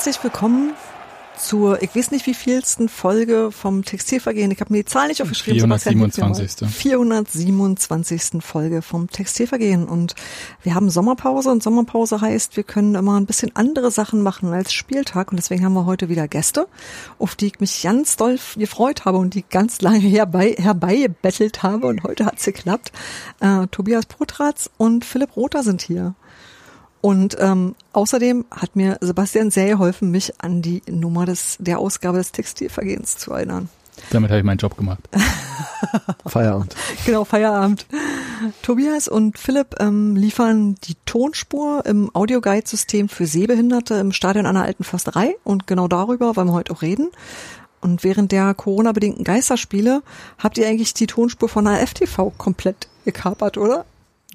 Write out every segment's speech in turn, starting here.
Herzlich willkommen zur, ich weiß nicht wie vielsten Folge vom Textilvergehen. Ich habe mir die Zahl nicht aufgeschrieben. 427. 427. Folge vom Textilvergehen. Und wir haben Sommerpause und Sommerpause heißt, wir können immer ein bisschen andere Sachen machen als Spieltag. Und deswegen haben wir heute wieder Gäste, auf die ich mich ganz doll gefreut habe und die ganz lange herbei, herbeigebettelt habe. Und heute hat's geklappt. Äh, Tobias Potratz und Philipp Rother sind hier. Und ähm, außerdem hat mir Sebastian sehr geholfen, mich an die Nummer des, der Ausgabe des Textilvergehens zu erinnern. Damit habe ich meinen Job gemacht. Feierabend. Genau, Feierabend. Tobias und Philipp ähm, liefern die Tonspur im Audioguide-System für Sehbehinderte im Stadion einer alten Försterei und genau darüber wollen wir heute auch reden. Und während der Corona-bedingten Geisterspiele habt ihr eigentlich die Tonspur von AFTV komplett gekapert, oder?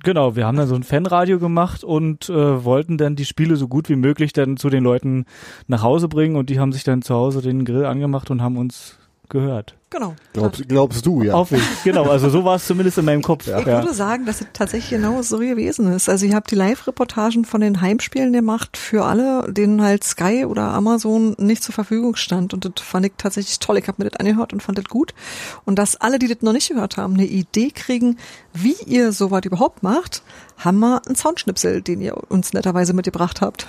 Genau, wir haben dann so ein Fanradio gemacht und äh, wollten dann die Spiele so gut wie möglich dann zu den Leuten nach Hause bringen und die haben sich dann zu Hause den Grill angemacht und haben uns gehört. Genau. Glaubst, glaubst du, ja. Auf mich, genau. Also so war es zumindest in meinem Kopf. Ich würde sagen, dass es tatsächlich genau so gewesen ist. Also ihr habt die Live-Reportagen von den Heimspielen gemacht für alle, denen halt Sky oder Amazon nicht zur Verfügung stand. Und das fand ich tatsächlich toll. Ich habe mir das angehört und fand das gut. Und dass alle, die das noch nicht gehört haben, eine Idee kriegen, wie ihr sowas überhaupt macht, haben wir einen Soundschnipsel, den ihr uns netterweise mitgebracht habt.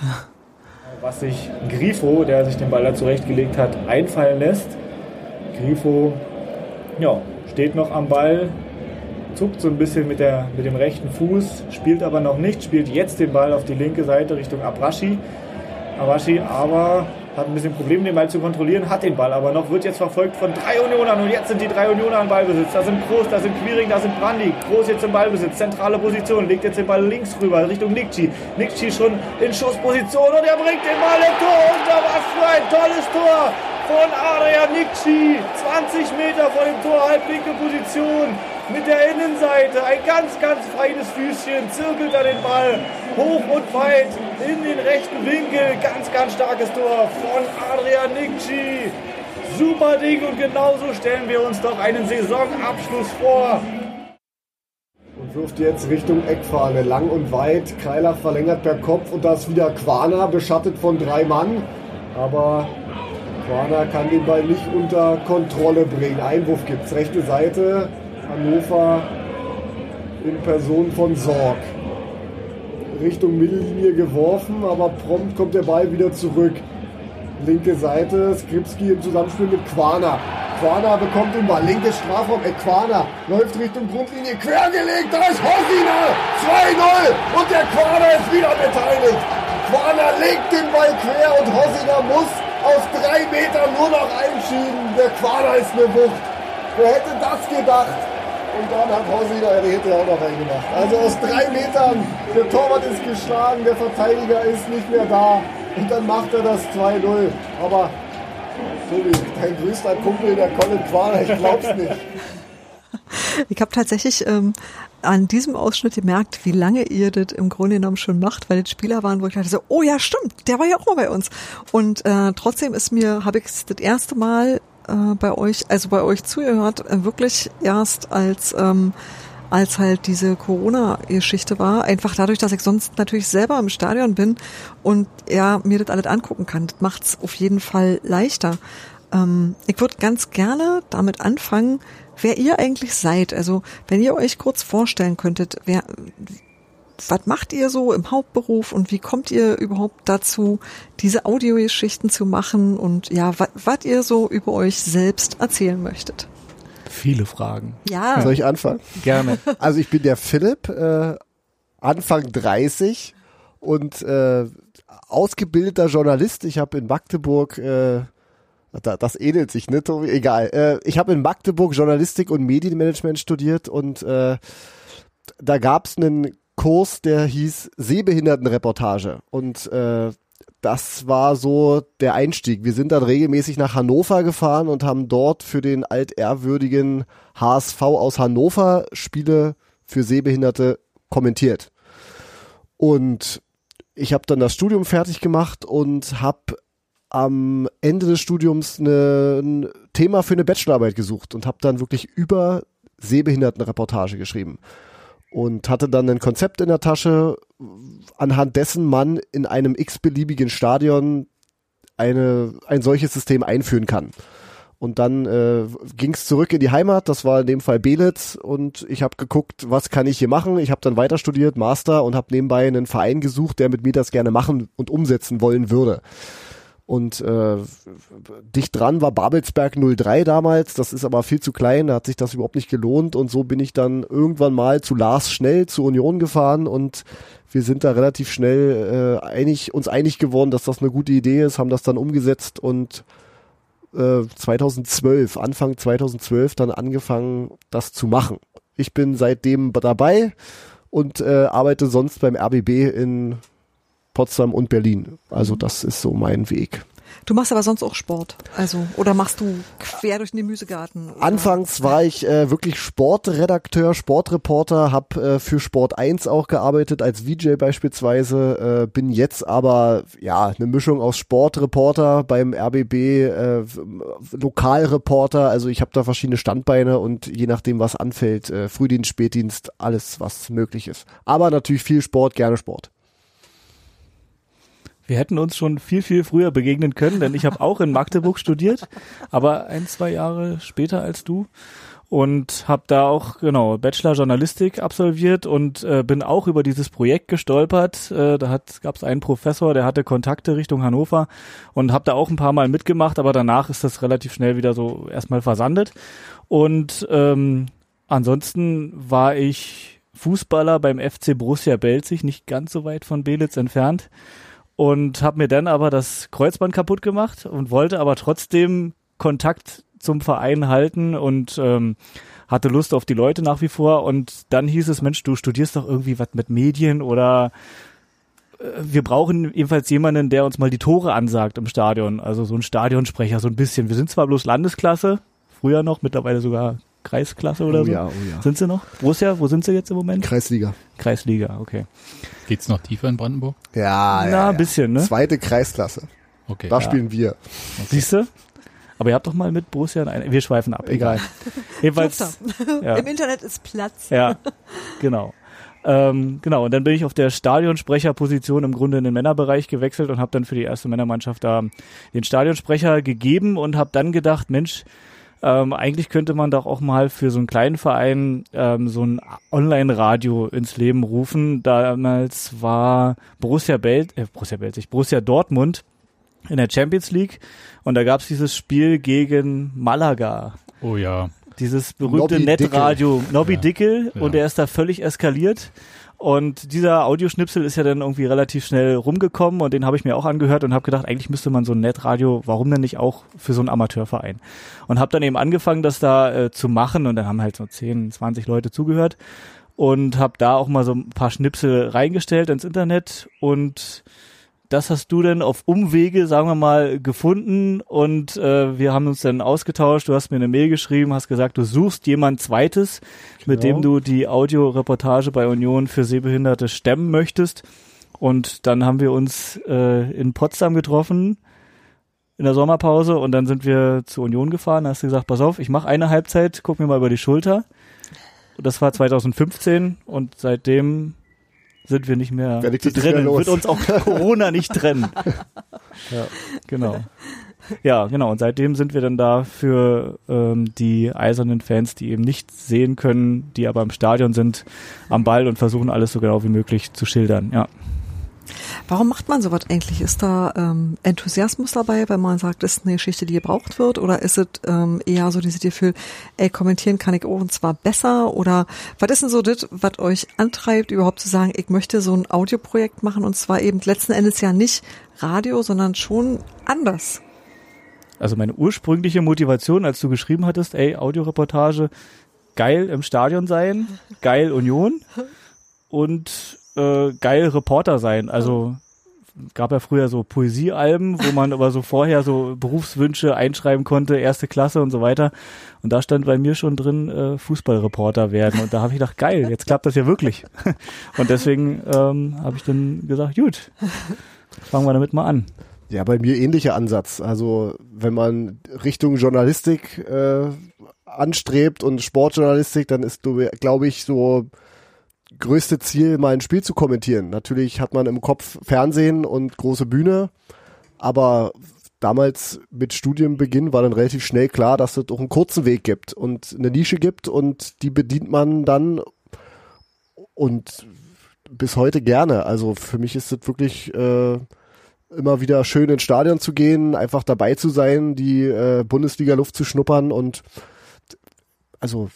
Was sich Grifo, der sich den Ball da zurechtgelegt hat, einfallen lässt Grifo ja, steht noch am Ball, zuckt so ein bisschen mit, der, mit dem rechten Fuß, spielt aber noch nicht, spielt jetzt den Ball auf die linke Seite Richtung Abrashi. Abrashi aber hat ein bisschen Probleme, den Ball zu kontrollieren, hat den Ball aber noch, wird jetzt verfolgt von drei Unionern und jetzt sind die drei Unioner im Ballbesitz. Da sind Groß, da sind Quiring, da sind Brandi. Groß jetzt im Ballbesitz, zentrale Position, legt jetzt den Ball links rüber Richtung Nikci. Nikci schon in Schussposition und er bringt den Ball im Tor und was für ein tolles Tor von Adrian Nikci. 20 Meter vor dem Tor, halblinke Position mit der Innenseite. Ein ganz, ganz feines Füßchen, zirkelt er den Ball hoch und weit in den rechten Winkel. Ganz, ganz starkes Tor von Adrian Nikci. Super Ding und genauso stellen wir uns doch einen Saisonabschluss vor. Und wirft jetzt Richtung Eckfahne, lang und weit. Kreilach verlängert per Kopf und da ist wieder Quana, beschattet von drei Mann. Aber Quana kann den Ball nicht unter Kontrolle bringen. Einwurf gibt es. Rechte Seite, Hannover in Person von Sorg. Richtung Mittellinie geworfen, aber prompt kommt der Ball wieder zurück. Linke Seite, Skripski im Zusammenspiel mit Quana. Quana bekommt den Ball, linkes Strafraum, äh, Quana läuft Richtung Grundlinie, quergelegt, da ist Hosina, 2-0 und der Quana ist wieder beteiligt. Quana legt den Ball quer und Hosina muss aus drei Metern nur noch einschieben. Der Quader ist eine Wucht. Wer hätte das gedacht? Und dann hat Hosina, der hätte auch noch reingemacht. Also aus drei Metern, der Torwart ist geschlagen, der Verteidiger ist nicht mehr da. Und dann macht er das 2-0. Aber, Tobi, dein größter Kumpel, der Colin Quader, ich glaub's nicht. Ich habe tatsächlich ähm, an diesem Ausschnitt gemerkt, wie lange ihr das im Grunde genommen schon macht, weil das Spieler waren, wo ich dachte so, oh ja, stimmt, der war ja auch mal bei uns. Und äh, trotzdem ist mir, habe ich das erste Mal äh, bei euch, also bei euch zugehört, äh, wirklich erst als ähm, als halt diese Corona-Geschichte war. Einfach dadurch, dass ich sonst natürlich selber im Stadion bin und ja, mir das alles angucken kann. Das macht's auf jeden Fall leichter. Ähm, ich würde ganz gerne damit anfangen, wer ihr eigentlich seid. Also wenn ihr euch kurz vorstellen könntet, wer, was macht ihr so im Hauptberuf und wie kommt ihr überhaupt dazu, diese Audiogeschichten zu machen und ja, was ihr so über euch selbst erzählen möchtet? Viele Fragen. Ja. Soll ich anfangen? Gerne. Also ich bin der Philipp, äh, Anfang 30 und äh, ausgebildeter Journalist. Ich habe in Magdeburg, äh, da, das ähnelt sich, ne, Tobi? Egal. Äh, ich habe in Magdeburg Journalistik und Medienmanagement studiert und äh, da gab's einen Kurs, der hieß Sehbehindertenreportage. Und äh, das war so der Einstieg. Wir sind dann regelmäßig nach Hannover gefahren und haben dort für den altehrwürdigen HSV aus Hannover Spiele für Sehbehinderte kommentiert. Und ich habe dann das Studium fertig gemacht und habe am Ende des Studiums eine, ein Thema für eine Bachelorarbeit gesucht und habe dann wirklich über Sehbehindertenreportage geschrieben und hatte dann ein Konzept in der Tasche, anhand dessen man in einem x-beliebigen Stadion eine, ein solches System einführen kann. Und dann äh, ging es zurück in die Heimat, das war in dem Fall Belitz und ich habe geguckt, was kann ich hier machen. Ich habe dann weiter studiert, Master und habe nebenbei einen Verein gesucht, der mit mir das gerne machen und umsetzen wollen würde. Und äh, dicht dran war Babelsberg 03 damals, das ist aber viel zu klein, da hat sich das überhaupt nicht gelohnt. Und so bin ich dann irgendwann mal zu Lars Schnell zur Union gefahren. Und wir sind da relativ schnell äh, einig, uns einig geworden, dass das eine gute Idee ist, haben das dann umgesetzt. Und äh, 2012, Anfang 2012 dann angefangen, das zu machen. Ich bin seitdem dabei und äh, arbeite sonst beim RBB in Potsdam und Berlin. Also das ist so mein Weg. Du machst aber sonst auch Sport, also oder machst du quer durch den Gemüsegarten? Oder? Anfangs war ich äh, wirklich Sportredakteur, Sportreporter, habe äh, für Sport 1 auch gearbeitet als VJ beispielsweise, äh, bin jetzt aber ja eine Mischung aus Sportreporter beim RBB, äh, Lokalreporter, also ich habe da verschiedene Standbeine und je nachdem was anfällt, äh, Frühdienst, Spätdienst, alles was möglich ist. Aber natürlich viel Sport, gerne Sport. Wir hätten uns schon viel, viel früher begegnen können, denn ich habe auch in Magdeburg studiert, aber ein, zwei Jahre später als du und habe da auch genau Bachelor Journalistik absolviert und äh, bin auch über dieses Projekt gestolpert. Äh, da gab es einen Professor, der hatte Kontakte Richtung Hannover und habe da auch ein paar Mal mitgemacht, aber danach ist das relativ schnell wieder so erstmal versandet. Und ähm, ansonsten war ich Fußballer beim FC Borussia Belzig, nicht ganz so weit von Belitz entfernt und habe mir dann aber das Kreuzband kaputt gemacht und wollte aber trotzdem Kontakt zum Verein halten und ähm, hatte Lust auf die Leute nach wie vor und dann hieß es, Mensch, du studierst doch irgendwie was mit Medien oder äh, wir brauchen jedenfalls jemanden, der uns mal die Tore ansagt im Stadion, also so ein Stadionsprecher, so ein bisschen. Wir sind zwar bloß Landesklasse, früher noch, mittlerweile sogar Kreisklasse oder oh so. Ja, oh ja. Sind sie noch? Borussia, wo sind sie jetzt im Moment? Kreisliga. Kreisliga, okay. Geht's noch tiefer in Brandenburg? Ja, Na, ja, ein bisschen, ne? Zweite Kreisklasse. Okay. Da spielen wir. Siehst du? Aber ihr habt doch mal mit Borussia ein, wir schweifen ab, egal. Jedenfalls, ja. Im Internet ist Platz. ja, genau. Ähm, genau, und dann bin ich auf der Stadionsprecherposition im Grunde in den Männerbereich gewechselt und habe dann für die erste Männermannschaft da den Stadionsprecher gegeben und habe dann gedacht, Mensch, ähm, eigentlich könnte man doch auch mal für so einen kleinen Verein ähm, so ein Online-Radio ins Leben rufen. Damals war Borussia Bel äh, Borussia Belzig, Borussia Dortmund in der Champions League und da gab's dieses Spiel gegen Malaga. Oh ja. Dieses berühmte Nobby Netradio Nobby Ja, Dickel ja. und der ist da völlig eskaliert. Und dieser Audioschnipsel ist ja dann irgendwie relativ schnell rumgekommen und den habe ich mir auch angehört und habe gedacht, eigentlich müsste man so ein Netradio, warum denn nicht auch für so einen Amateurverein? Und habe dann eben angefangen, das da äh, zu machen und dann haben halt so 10, 20 Leute zugehört und habe da auch mal so ein paar Schnipsel reingestellt ins Internet und das hast du denn auf Umwege, sagen wir mal, gefunden und äh, wir haben uns dann ausgetauscht. Du hast mir eine Mail geschrieben, hast gesagt, du suchst jemand Zweites, mit Genau. dem du die Audioreportage bei Union für Sehbehinderte stemmen möchtest. Und dann haben wir uns äh, in Potsdam getroffen in der Sommerpause und dann sind wir zur Union gefahren. Da hast du gesagt, pass auf, ich mache eine Halbzeit, guck mir mal über die Schulter. Und das war 2015 und seitdem sind wir nicht mehr legt zu mehr trennen. los? Wird uns auch Corona nicht trennen. ja, genau. Ja, genau. Und seitdem sind wir dann da für ähm, die eisernen Fans, die eben nicht sehen können, die aber im Stadion sind, am Ball und versuchen alles so genau wie möglich zu schildern. Ja. Warum macht man sowas eigentlich? Ist da ähm, Enthusiasmus dabei, wenn man sagt, das ist eine Geschichte, die gebraucht wird? Oder ist es ähm, eher so dieses Gefühl, ey, kommentieren kann ich auch und zwar besser? Oder was ist denn so das, was euch antreibt, überhaupt zu sagen, ich möchte so ein Audioprojekt machen und zwar eben letzten Endes ja nicht Radio, sondern schon anders? Also meine ursprüngliche Motivation, als du geschrieben hattest, ey, Audioreportage, geil im Stadion sein, geil Union und äh, geil Reporter sein. Also gab ja früher so Poesiealben, wo man aber so vorher so Berufswünsche einschreiben konnte, erste Klasse und so weiter. Und da stand bei mir schon drin, äh, Fußballreporter werden. Und da habe ich gedacht, geil, jetzt klappt das ja wirklich. Und deswegen ähm, habe ich dann gesagt, gut, fangen wir damit mal an. Ja, bei mir ähnlicher Ansatz. Also wenn man Richtung Journalistik äh, anstrebt und Sportjournalistik, dann ist, glaube ich, so größte Ziel, mal ein Spiel zu kommentieren. Natürlich hat man im Kopf Fernsehen und große Bühne, aber damals mit Studienbeginn war dann relativ schnell klar, dass es auch einen kurzen Weg gibt und eine Nische gibt und die bedient man dann und bis heute gerne. Also für mich ist es wirklich äh, immer wieder schön ins Stadion zu gehen, einfach dabei zu sein, die äh, Bundesliga-Luft zu schnuppern und also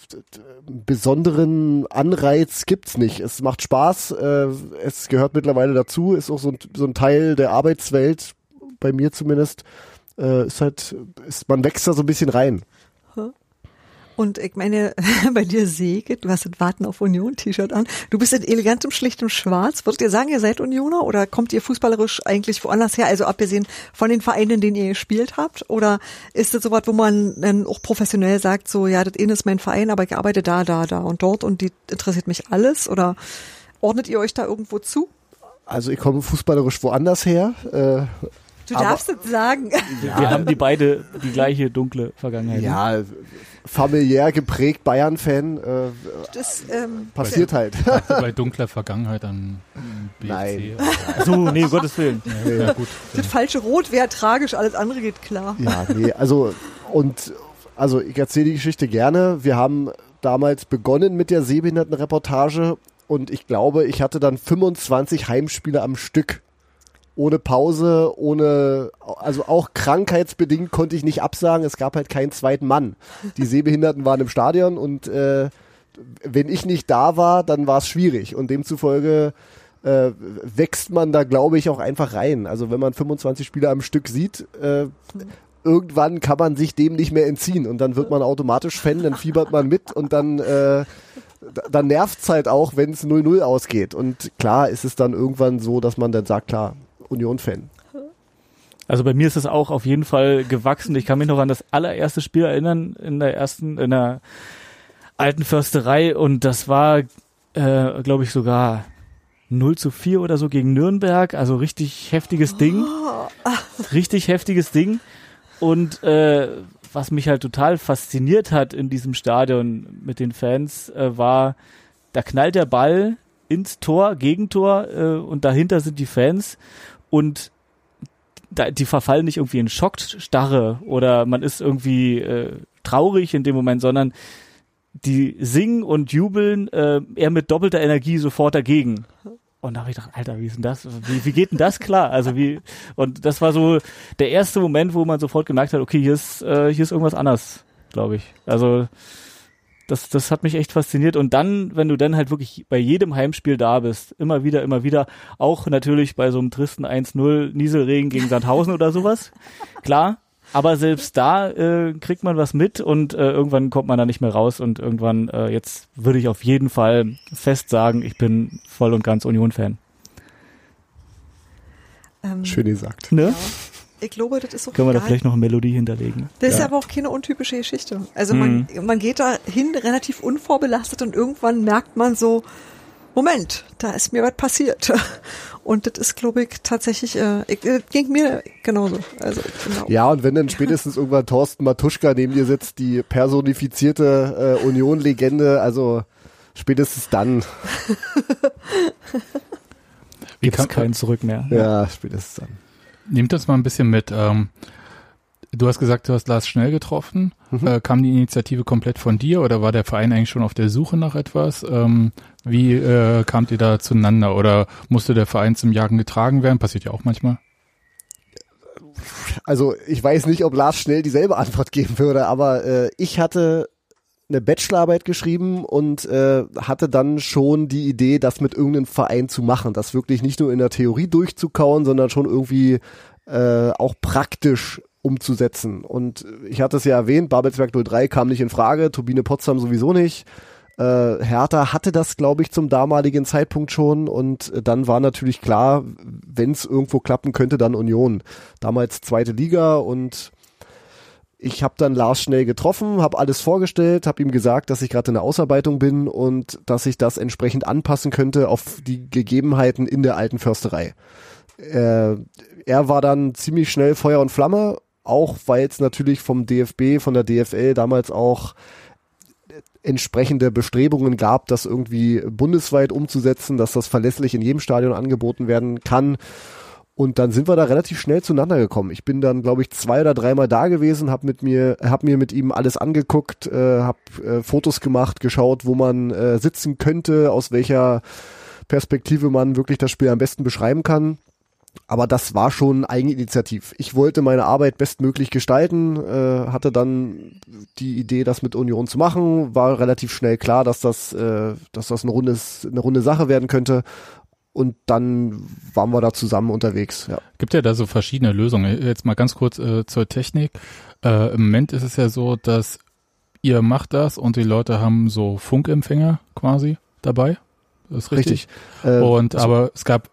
besonderen Anreiz gibt's nicht. Es macht Spaß, äh, es gehört mittlerweile dazu, ist auch so ein, so ein Teil der Arbeitswelt, bei mir zumindest. Äh, ist halt, ist, man wächst da so ein bisschen rein. Und ich meine, bei dir Säge, du hast ein Warten auf Union-T-Shirt an. Du bist in elegantem, schlichtem Schwarz. Würdet ihr sagen, ihr seid Unioner oder kommt ihr fußballerisch eigentlich woanders her? Also abgesehen von den Vereinen, in denen ihr gespielt habt? Oder ist das sowas, wo man dann auch professionell sagt, so, ja, das ist mein Verein, aber ich arbeite da, da, da und dort und die interessiert mich alles? Oder ordnet ihr euch da irgendwo zu? Also ich komme fußballerisch woanders her. Äh, Du darfst es sagen. Ja. Wir haben die beide die gleiche dunkle Vergangenheit. Ja, familiär geprägt Bayern-Fan. Äh, das ähm, passiert halt. bei dunkler Vergangenheit an BFC. Nein. So, nee, Gottes Willen. Ja, ja, gut. Das falsche Rot wäre tragisch, alles andere geht klar. Ja, nee, also und also ich erzähle die Geschichte gerne. Wir haben damals begonnen mit der Sehbehindertenreportage und ich glaube, ich hatte dann 25 Heimspiele am Stück ohne Pause, ohne, also auch krankheitsbedingt konnte ich nicht absagen. Es gab halt keinen zweiten Mann. Die Sehbehinderten waren im Stadion und äh, wenn ich nicht da war, dann war es schwierig und demzufolge äh, wächst man da, glaube ich, auch einfach rein. Also wenn man 25 Spiele am Stück sieht, äh, irgendwann kann man sich dem nicht mehr entziehen und dann wird man automatisch Fan, dann fiebert man mit und dann äh, dann nervt's halt auch, wenn es 0-0 ausgeht. Und klar ist es dann irgendwann so, dass man dann sagt, klar, Union-Fan. Also bei mir ist es auch auf jeden Fall gewachsen. Ich kann mich noch an das allererste Spiel erinnern in der ersten, in der alten Försterei und das war, äh, glaube ich, sogar 0 zu 4 oder so gegen Nürnberg. Also richtig heftiges Ding. Richtig heftiges Ding. Und äh, was mich halt total fasziniert hat in diesem Stadion mit den Fans, äh, war, da knallt der Ball ins Tor, Gegentor äh, und dahinter sind die Fans und die verfallen nicht irgendwie in Schockstarre oder man ist irgendwie äh, traurig in dem Moment, sondern die singen und jubeln äh, eher mit doppelter Energie sofort dagegen. Und da habe ich gedacht, Alter, wie ist denn das? Wie, wie geht denn das klar? Also wie und das war so der erste Moment, wo man sofort gemerkt hat, okay, hier ist äh, hier ist irgendwas anders, glaube ich. Also das, das hat mich echt fasziniert. Und dann, wenn du dann halt wirklich bei jedem Heimspiel da bist, immer wieder, immer wieder, auch natürlich bei so einem tristen 1-0 Nieselregen gegen Sandhausen oder sowas, klar. Aber selbst da äh, kriegt man was mit und äh, irgendwann kommt man da nicht mehr raus und irgendwann, äh, jetzt würde ich auf jeden Fall fest sagen, ich bin voll und ganz Union-Fan. Ähm, Schön gesagt. Ne? Ja. Ich glaube, das ist so. Können wir da vielleicht noch eine Melodie hinterlegen? Das ja. ist aber auch keine untypische Geschichte. Also man, mhm. man geht da hin relativ unvorbelastet und irgendwann merkt man so, Moment, da ist mir was passiert. Und das ist, glaube ich, tatsächlich, äh, ich, äh, ging mir genauso. Also, genau. Ja, und wenn dann spätestens irgendwann Thorsten Matuschka neben dir sitzt, die personifizierte äh, Union-Legende, also spätestens dann. Gibt es keinen Zurück mehr. Ja, spätestens dann nehmt das mal ein bisschen mit. Ähm, Du hast gesagt, du hast Lars Schnell getroffen. Mhm. Äh, kam die Initiative komplett von dir oder war der Verein eigentlich schon auf der Suche nach etwas? Ähm, wie äh, kamt ihr da zueinander oder musste der Verein zum Jagen getragen werden? Passiert ja auch manchmal. Also ich weiß nicht, ob Lars schnell dieselbe Antwort geben würde, aber äh, ich hatte eine Bachelorarbeit geschrieben und äh, hatte dann schon die Idee, das mit irgendeinem Verein zu machen, das wirklich nicht nur in der Theorie durchzukauen, sondern schon irgendwie äh, auch praktisch umzusetzen. Und ich hatte es ja erwähnt, Babelsberg 03 kam nicht in Frage, Turbine Potsdam sowieso nicht. Äh, Hertha hatte das, glaube ich, zum damaligen Zeitpunkt schon und dann war natürlich klar, wenn es irgendwo klappen könnte, dann Union. Damals zweite Liga und ich habe dann Lars schnell getroffen, habe alles vorgestellt, habe ihm gesagt, dass ich gerade in der Ausarbeitung bin und dass ich das entsprechend anpassen könnte auf die Gegebenheiten in der alten Försterei. Äh, er war dann ziemlich schnell Feuer und Flamme, auch weil es natürlich vom DFB, von der DFL damals auch entsprechende Bestrebungen gab, das irgendwie bundesweit umzusetzen, dass das verlässlich in jedem Stadion angeboten werden kann. Und dann sind wir da relativ schnell zueinander gekommen. Ich bin dann, glaube ich, zwei oder dreimal da gewesen, habe mit mir, habe mir mit ihm alles angeguckt, äh, habe äh, Fotos gemacht, geschaut, wo man äh, sitzen könnte, aus welcher Perspektive man wirklich das Spiel am besten beschreiben kann. Aber das war schon Eigeninitiativ. Ich wollte meine Arbeit bestmöglich gestalten, äh, hatte dann die Idee, das mit Union zu machen, war relativ schnell klar, dass das, äh, dass das eine, rundes, eine runde Sache werden könnte. Und dann waren wir da zusammen unterwegs. Ja. Gibt ja da so verschiedene Lösungen. Jetzt mal ganz kurz äh, zur Technik. Äh, Im Moment ist es ja so, dass ihr macht das und die Leute haben so Funkempfänger quasi dabei. Das ist richtig. Äh, und aber es gab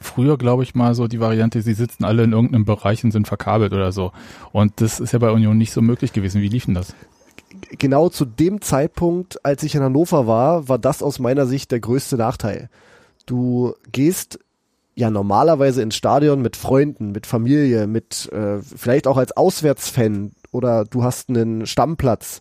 früher, glaube ich, mal so die Variante, sie sitzen alle in irgendeinem Bereich und sind verkabelt oder so. Und das ist ja bei Union nicht so möglich gewesen. Wie lief denn das? genau zu dem Zeitpunkt, als ich in Hannover war, war das aus meiner Sicht der größte Nachteil. Du gehst ja normalerweise ins Stadion mit Freunden, mit Familie, mit äh, vielleicht auch als Auswärtsfan oder du hast einen Stammplatz.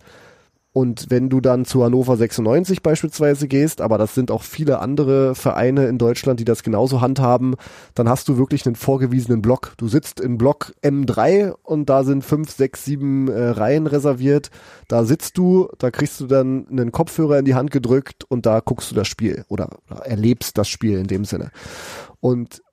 Und wenn du dann zu Hannover 96 beispielsweise gehst, aber das sind auch viele andere Vereine in Deutschland, die das genauso handhaben, dann hast du wirklich einen vorgewiesenen Block. Du sitzt in Block M3 und da sind fünf, sechs, sieben äh, Reihen reserviert. Da sitzt du, da kriegst du dann einen Kopfhörer in die Hand gedrückt und da guckst du das Spiel oder, oder erlebst das Spiel in dem Sinne. Und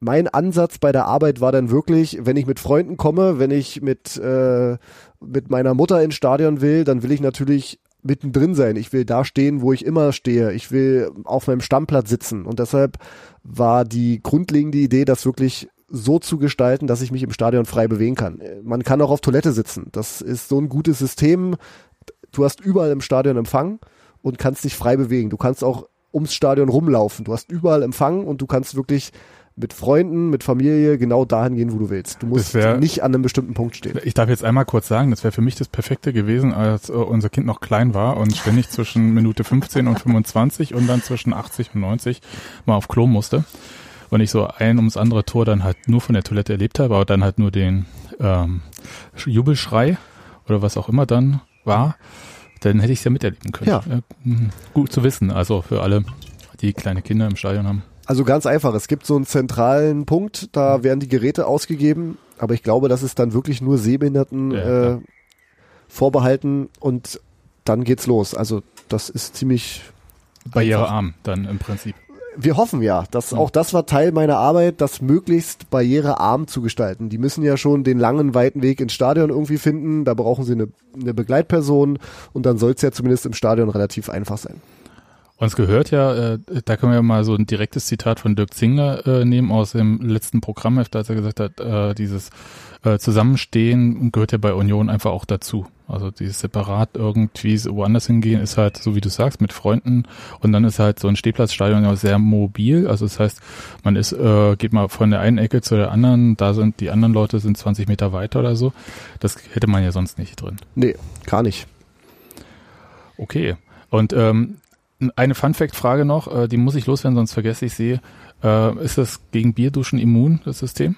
mein Ansatz bei der Arbeit war dann wirklich, wenn ich mit Freunden komme, wenn ich mit, äh, mit meiner Mutter ins Stadion will, dann will ich natürlich mittendrin sein. Ich will da stehen, wo ich immer stehe. Ich will auf meinem Stammplatz sitzen. Und deshalb war die grundlegende Idee, das wirklich so zu gestalten, dass ich mich im Stadion frei bewegen kann. Man kann auch auf Toilette sitzen. Das ist so ein gutes System. Du hast überall im Stadion Empfang und kannst dich frei bewegen. Du kannst auch ums Stadion rumlaufen. Du hast überall Empfang und du kannst wirklich mit Freunden, mit Familie genau dahin gehen, wo du willst. Du musst wär- nicht an einem bestimmten Punkt stehen. Ich darf jetzt einmal kurz sagen, das wäre für mich das Perfekte gewesen, als äh, unser Kind noch klein war und ständig zwischen Minute 15 und 25 und dann zwischen 80 und 90 mal auf Klo musste. Und ich so ein ums andere Tor dann halt nur von der Toilette erlebt habe, aber dann halt nur den ähm, Jubelschrei oder was auch immer dann war, dann hätte ich es ja miterleben können. Ja. Äh, gut zu wissen, also für alle, die kleine Kinder im Stadion haben. Also ganz einfach, es gibt so einen zentralen Punkt, da werden die Geräte ausgegeben, aber ich glaube, das ist dann wirklich nur Sehbehinderten Ja, äh, vorbehalten und dann geht's los. Also das ist ziemlich Barrierearm dann im Prinzip. wir hoffen ja, dass Mhm. auch das war Teil meiner Arbeit, das möglichst barrierearm zu gestalten. Die müssen ja schon den langen, weiten Weg ins Stadion irgendwie finden. Da brauchen sie eine, eine Begleitperson und dann soll es ja zumindest im Stadion relativ einfach sein. Uns gehört ja, äh, da können wir mal so ein direktes Zitat von Dirk Zingler äh, nehmen aus dem letzten Programmheft, als er gesagt hat, äh, dieses äh, Zusammenstehen gehört ja bei Union einfach auch dazu. Also dieses separat irgendwie woanders hingehen ist halt, so wie du sagst, mit Freunden und dann ist halt so ein Stehplatzstadion ja sehr mobil. Also das heißt, man ist, äh, geht mal von der einen Ecke zu der anderen, da sind die anderen Leute sind 20 Meter weiter oder so. Das hätte man ja sonst nicht drin. Nee, gar nicht. Okay. Und ähm, eine Fun-Fact-Frage noch, äh, die muss ich loswerden, sonst vergesse ich sie. Äh, ist das gegen Bierduschen immun, das System?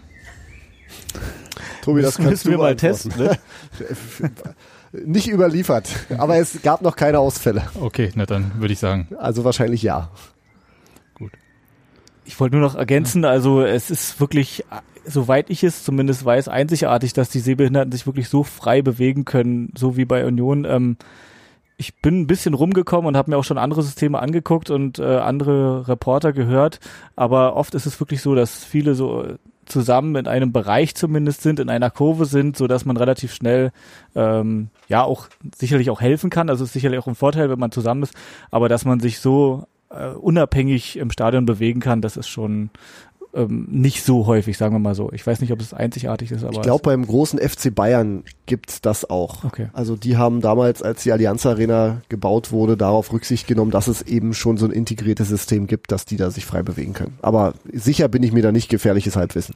Tobi, das Müssen- kannst müssen wir du mal testen, ne? Nicht überliefert, aber es gab noch keine Ausfälle. Okay, na dann würde ich sagen. Also wahrscheinlich ja. Ich wollte nur noch ergänzen, also es ist wirklich soweit ich es zumindest weiß, einzigartig, dass die Sehbehinderten sich wirklich so frei bewegen können, so wie bei Union. Ähm, ich bin ein bisschen rumgekommen und habe mir auch schon andere Systeme angeguckt und äh, andere Reporter gehört, aber oft ist es wirklich so, dass viele so zusammen in einem Bereich zumindest sind, in einer Kurve sind, so dass man relativ schnell ähm, ja auch sicherlich auch helfen kann. Also ist sicherlich auch ein Vorteil, wenn man zusammen ist, aber dass man sich so äh, unabhängig im Stadion bewegen kann, das ist schon ähm, nicht so häufig, sagen wir mal so. Ich weiß nicht, ob es einzigartig ist, aber. Ich glaube, beim großen FC Bayern gibt's das auch. Okay. Also die haben damals, als die Allianz Arena gebaut wurde, darauf Rücksicht genommen, dass es eben schon so ein integriertes System gibt, dass die da sich frei bewegen können. Aber sicher bin ich mir da nicht gefährliches Halbwissen.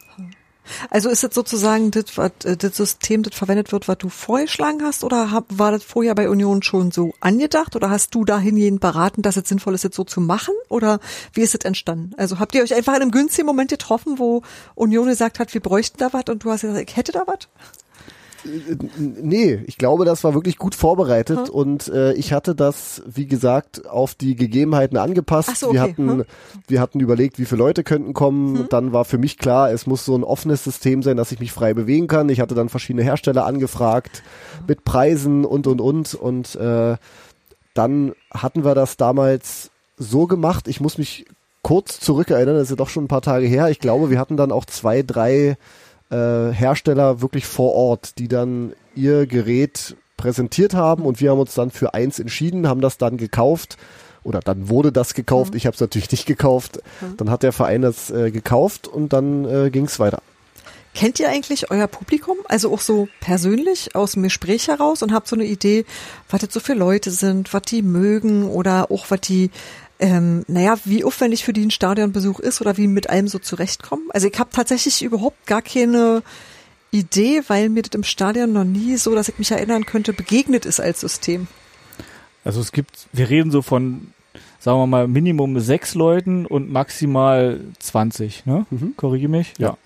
Also ist das sozusagen das, was, äh, das System, das verwendet wird, was du vorgeschlagen hast, oder war das vorher bei Union schon so angedacht, oder hast du dahingehend beraten, dass es sinnvoll ist, das so zu machen, oder wie ist es entstanden? Also habt ihr euch einfach in einem günstigen Moment getroffen, wo Union gesagt hat, wir bräuchten da was, und du hast gesagt, ich hätte da was? Nee, ich glaube, das war wirklich gut vorbereitet Hm. und äh, ich hatte das, wie gesagt, auf die Gegebenheiten angepasst. So, Wir okay. hatten, Hm. wir hatten überlegt, wie viele Leute könnten kommen. Und dann war für mich klar, es muss so ein offenes System sein, dass ich mich frei bewegen kann. Ich hatte dann verschiedene Hersteller angefragt mit Preisen und und und und äh, dann hatten wir das damals so gemacht. Ich muss mich kurz zurückerinnern, das ist ja doch schon ein paar Tage her. Ich glaube, wir hatten dann auch zwei, drei äh, Hersteller wirklich vor Ort, die dann ihr Gerät präsentiert haben und wir haben uns dann für eins entschieden, haben das dann gekauft oder dann wurde das gekauft. Ich habe es natürlich nicht gekauft. Dann hat der Verein das äh, gekauft und dann äh, ging es weiter. Kennt ihr eigentlich euer Publikum? Also auch so persönlich aus dem Gespräch heraus und habt so eine Idee, was das so für Leute sind, was die mögen oder auch was die, ähm, naja, wie aufwendig für die ein Stadionbesuch ist oder wie mit allem so zurechtkommen? Also ich habe tatsächlich überhaupt gar keine Idee, weil mir das im Stadion noch nie so, dass ich mich erinnern könnte, begegnet ist als System. Also es gibt, wir reden so von, sagen wir mal, Minimum sechs Leuten und maximal 20, ne? Mhm. Korrigiere mich? Ja.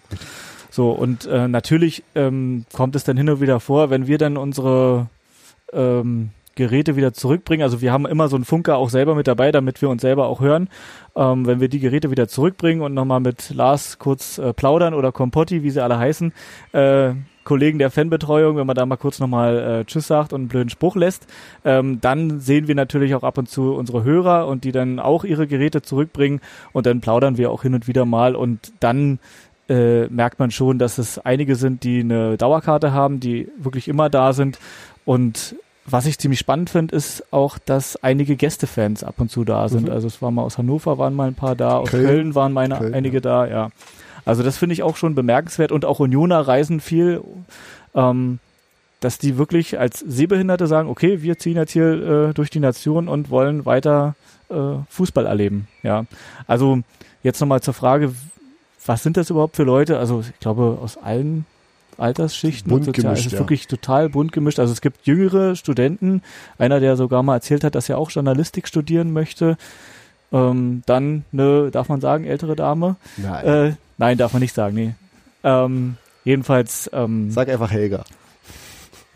So, und äh, natürlich ähm, kommt es dann hin und wieder vor, wenn wir dann unsere ähm, Geräte wieder zurückbringen. Also wir haben immer so einen Funker auch selber mit dabei, damit wir uns selber auch hören. Ähm, wenn wir die Geräte wieder zurückbringen und nochmal mit Lars kurz äh, plaudern oder Kompotti, wie sie alle heißen, äh, Kollegen der Fanbetreuung, wenn man da mal kurz nochmal äh, Tschüss sagt und einen blöden Spruch lässt, ähm, dann sehen wir natürlich auch ab und zu unsere Hörer und die dann auch ihre Geräte zurückbringen und dann plaudern wir auch hin und wieder mal und dann äh, merkt man schon, dass es einige sind, die eine Dauerkarte haben, die wirklich immer da sind und was ich ziemlich spannend finde, ist auch, dass einige Gästefans ab und zu da sind. Mhm. Also es war mal aus Hannover waren mal ein paar da, aus Köln. Köln, waren meine Köln, einige da, ja. Also das finde ich auch schon bemerkenswert und auch Unioner reisen viel, ähm, dass die wirklich als Sehbehinderte sagen, okay, wir ziehen jetzt hier äh, durch die Nation und wollen weiter äh, Fußball erleben. Ja, also jetzt nochmal zur Frage, was sind das überhaupt für Leute? Also ich glaube aus allen Altersschichten Bunt und sozial. gemischt, Es ist ja. wirklich total bunt gemischt. Also es gibt jüngere Studenten, einer, der sogar mal erzählt hat, dass er auch Journalistik studieren möchte. Ähm, dann eine, darf man sagen, ältere Dame. Nein. Äh, nein, darf man nicht sagen, nee. Ähm, jedenfalls, ähm, Sag einfach Helga.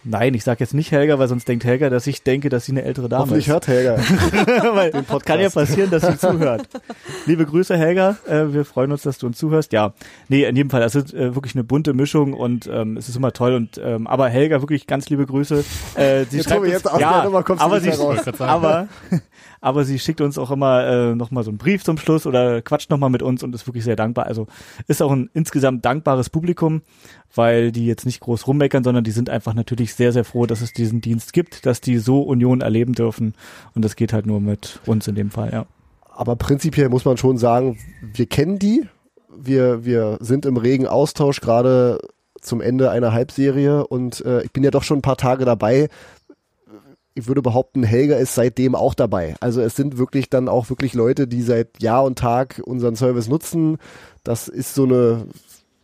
Nein, ich sag jetzt nicht Helga, weil sonst denkt Helga, dass ich denke, dass sie eine ältere Dame Hoffentlich ist. hört Helga. weil Podcast. kann ja passieren, dass sie zuhört. Liebe Grüße, Helga. Äh, wir freuen uns, dass du uns zuhörst. Ja, nee, in jedem Fall, das ist äh, wirklich eine bunte Mischung und ähm, es ist immer toll. Und ähm, aber Helga, wirklich ganz liebe Grüße. Äh, sie Jetzt, schreibt uns, jetzt ja, der Nummer kommst du aber nicht sie, aber aber sie schickt uns auch immer äh, noch mal so einen Brief zum Schluss oder quatscht noch mal mit uns und ist wirklich sehr dankbar. Also ist auch ein insgesamt dankbares Publikum, weil die jetzt nicht groß rummeckern, sondern die sind einfach natürlich sehr sehr froh, dass es diesen Dienst gibt, dass die so Union erleben dürfen und das geht halt nur mit uns in dem Fall, ja. Aber prinzipiell muss man schon sagen, wir kennen die. Wir, wir sind im regen Austausch gerade zum Ende einer Halbserie und äh, ich bin ja doch schon ein paar Tage dabei. Ich würde behaupten, Helga ist seitdem auch dabei. Also es sind wirklich dann auch wirklich Leute, die seit Jahr und Tag unseren Service nutzen. Das ist so eine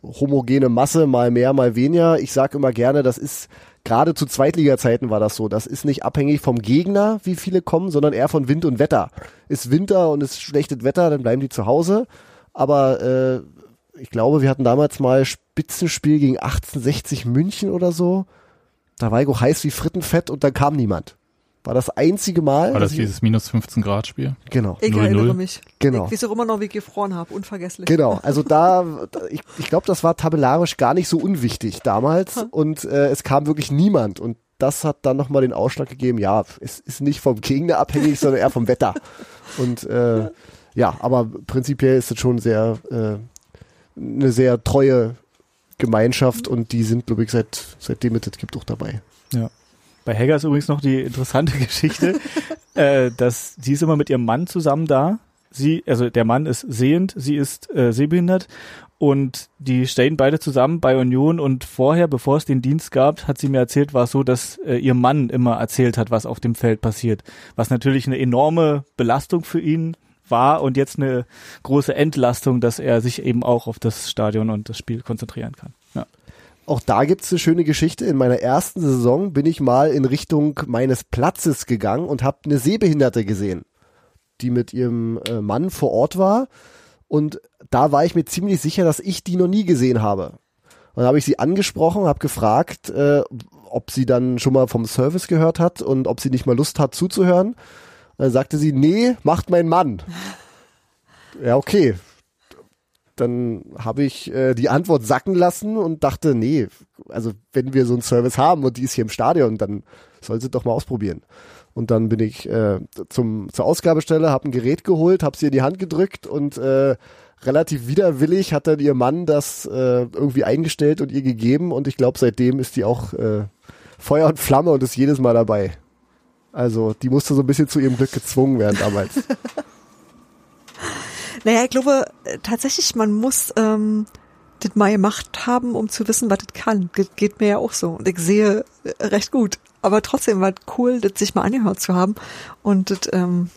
homogene Masse, mal mehr, mal weniger. Ich sage immer gerne, das ist gerade zu Zweitliga-Zeiten war das so. Das ist nicht abhängig vom Gegner, wie viele kommen, sondern eher von Wind und Wetter. Ist Winter und ist schlechtes Wetter, dann bleiben die zu Hause. Aber äh, ich glaube, wir hatten damals mal Spitzenspiel gegen 1860 München oder so. Da war ich auch heiß wie Frittenfett und dann kam niemand. War das einzige Mal. War das dass ich- dieses minus 15 Grad Spiel? Genau. Ich 0-0. erinnere mich. Genau. Ich weiß auch immer noch, wie ich gefroren habe. Unvergesslich. Genau, also da, ich, ich glaube, das war tabellarisch gar nicht so unwichtig damals und äh, es kam wirklich niemand und das hat dann nochmal den Ausschlag gegeben, ja, es ist nicht vom Gegner abhängig, sondern eher vom Wetter. Und äh, ja, aber prinzipiell ist es schon sehr äh, eine sehr treue Gemeinschaft und die sind, glaube ich, seit seitdem es das gibt auch dabei. Bei Helga ist übrigens noch die interessante Geschichte, äh, dass sie ist immer mit ihrem Mann zusammen da. Sie, also der Mann ist sehend, sie ist äh, sehbehindert und die stehen beide zusammen bei Union und vorher, bevor es den Dienst gab, hat sie mir erzählt, war es so, dass äh, ihr Mann immer erzählt hat, was auf dem Feld passiert. Was natürlich eine enorme Belastung für ihn war und jetzt eine große Entlastung, dass er sich eben auch auf das Stadion und das Spiel konzentrieren kann. Ja. Auch da gibt's eine schöne Geschichte. In meiner ersten Saison bin ich mal in Richtung meines Platzes gegangen und habe eine Sehbehinderte gesehen, die mit ihrem äh, Mann vor Ort war. Und da war ich mir ziemlich sicher, dass ich die noch nie gesehen habe. Und dann habe ich sie angesprochen, habe gefragt, äh, ob sie dann schon mal vom Service gehört hat und ob sie nicht mal Lust hat zuzuhören. Und dann sagte sie, nee, macht mein Mann. Ja, okay. Dann habe ich äh, die Antwort sacken lassen und dachte, nee, also wenn wir so einen Service haben und die ist hier im Stadion, dann soll sie doch mal ausprobieren. Und dann bin ich äh, zum, zur Ausgabestelle, habe ein Gerät geholt, habe sie in die Hand gedrückt und äh, relativ widerwillig hat dann ihr Mann das äh, irgendwie eingestellt und ihr gegeben und ich glaube, seitdem ist die auch äh, Feuer und Flamme und ist jedes Mal dabei. Also die musste so ein bisschen zu ihrem Glück gezwungen werden damals. Naja, ich glaube äh, tatsächlich, man muss ähm, das mal gemacht haben, um zu wissen, was das kann. Ge geht mir ja auch so. Und ich sehe äh, recht gut. Aber trotzdem war es cool, das sich mal angehört zu haben. Und das, ähm,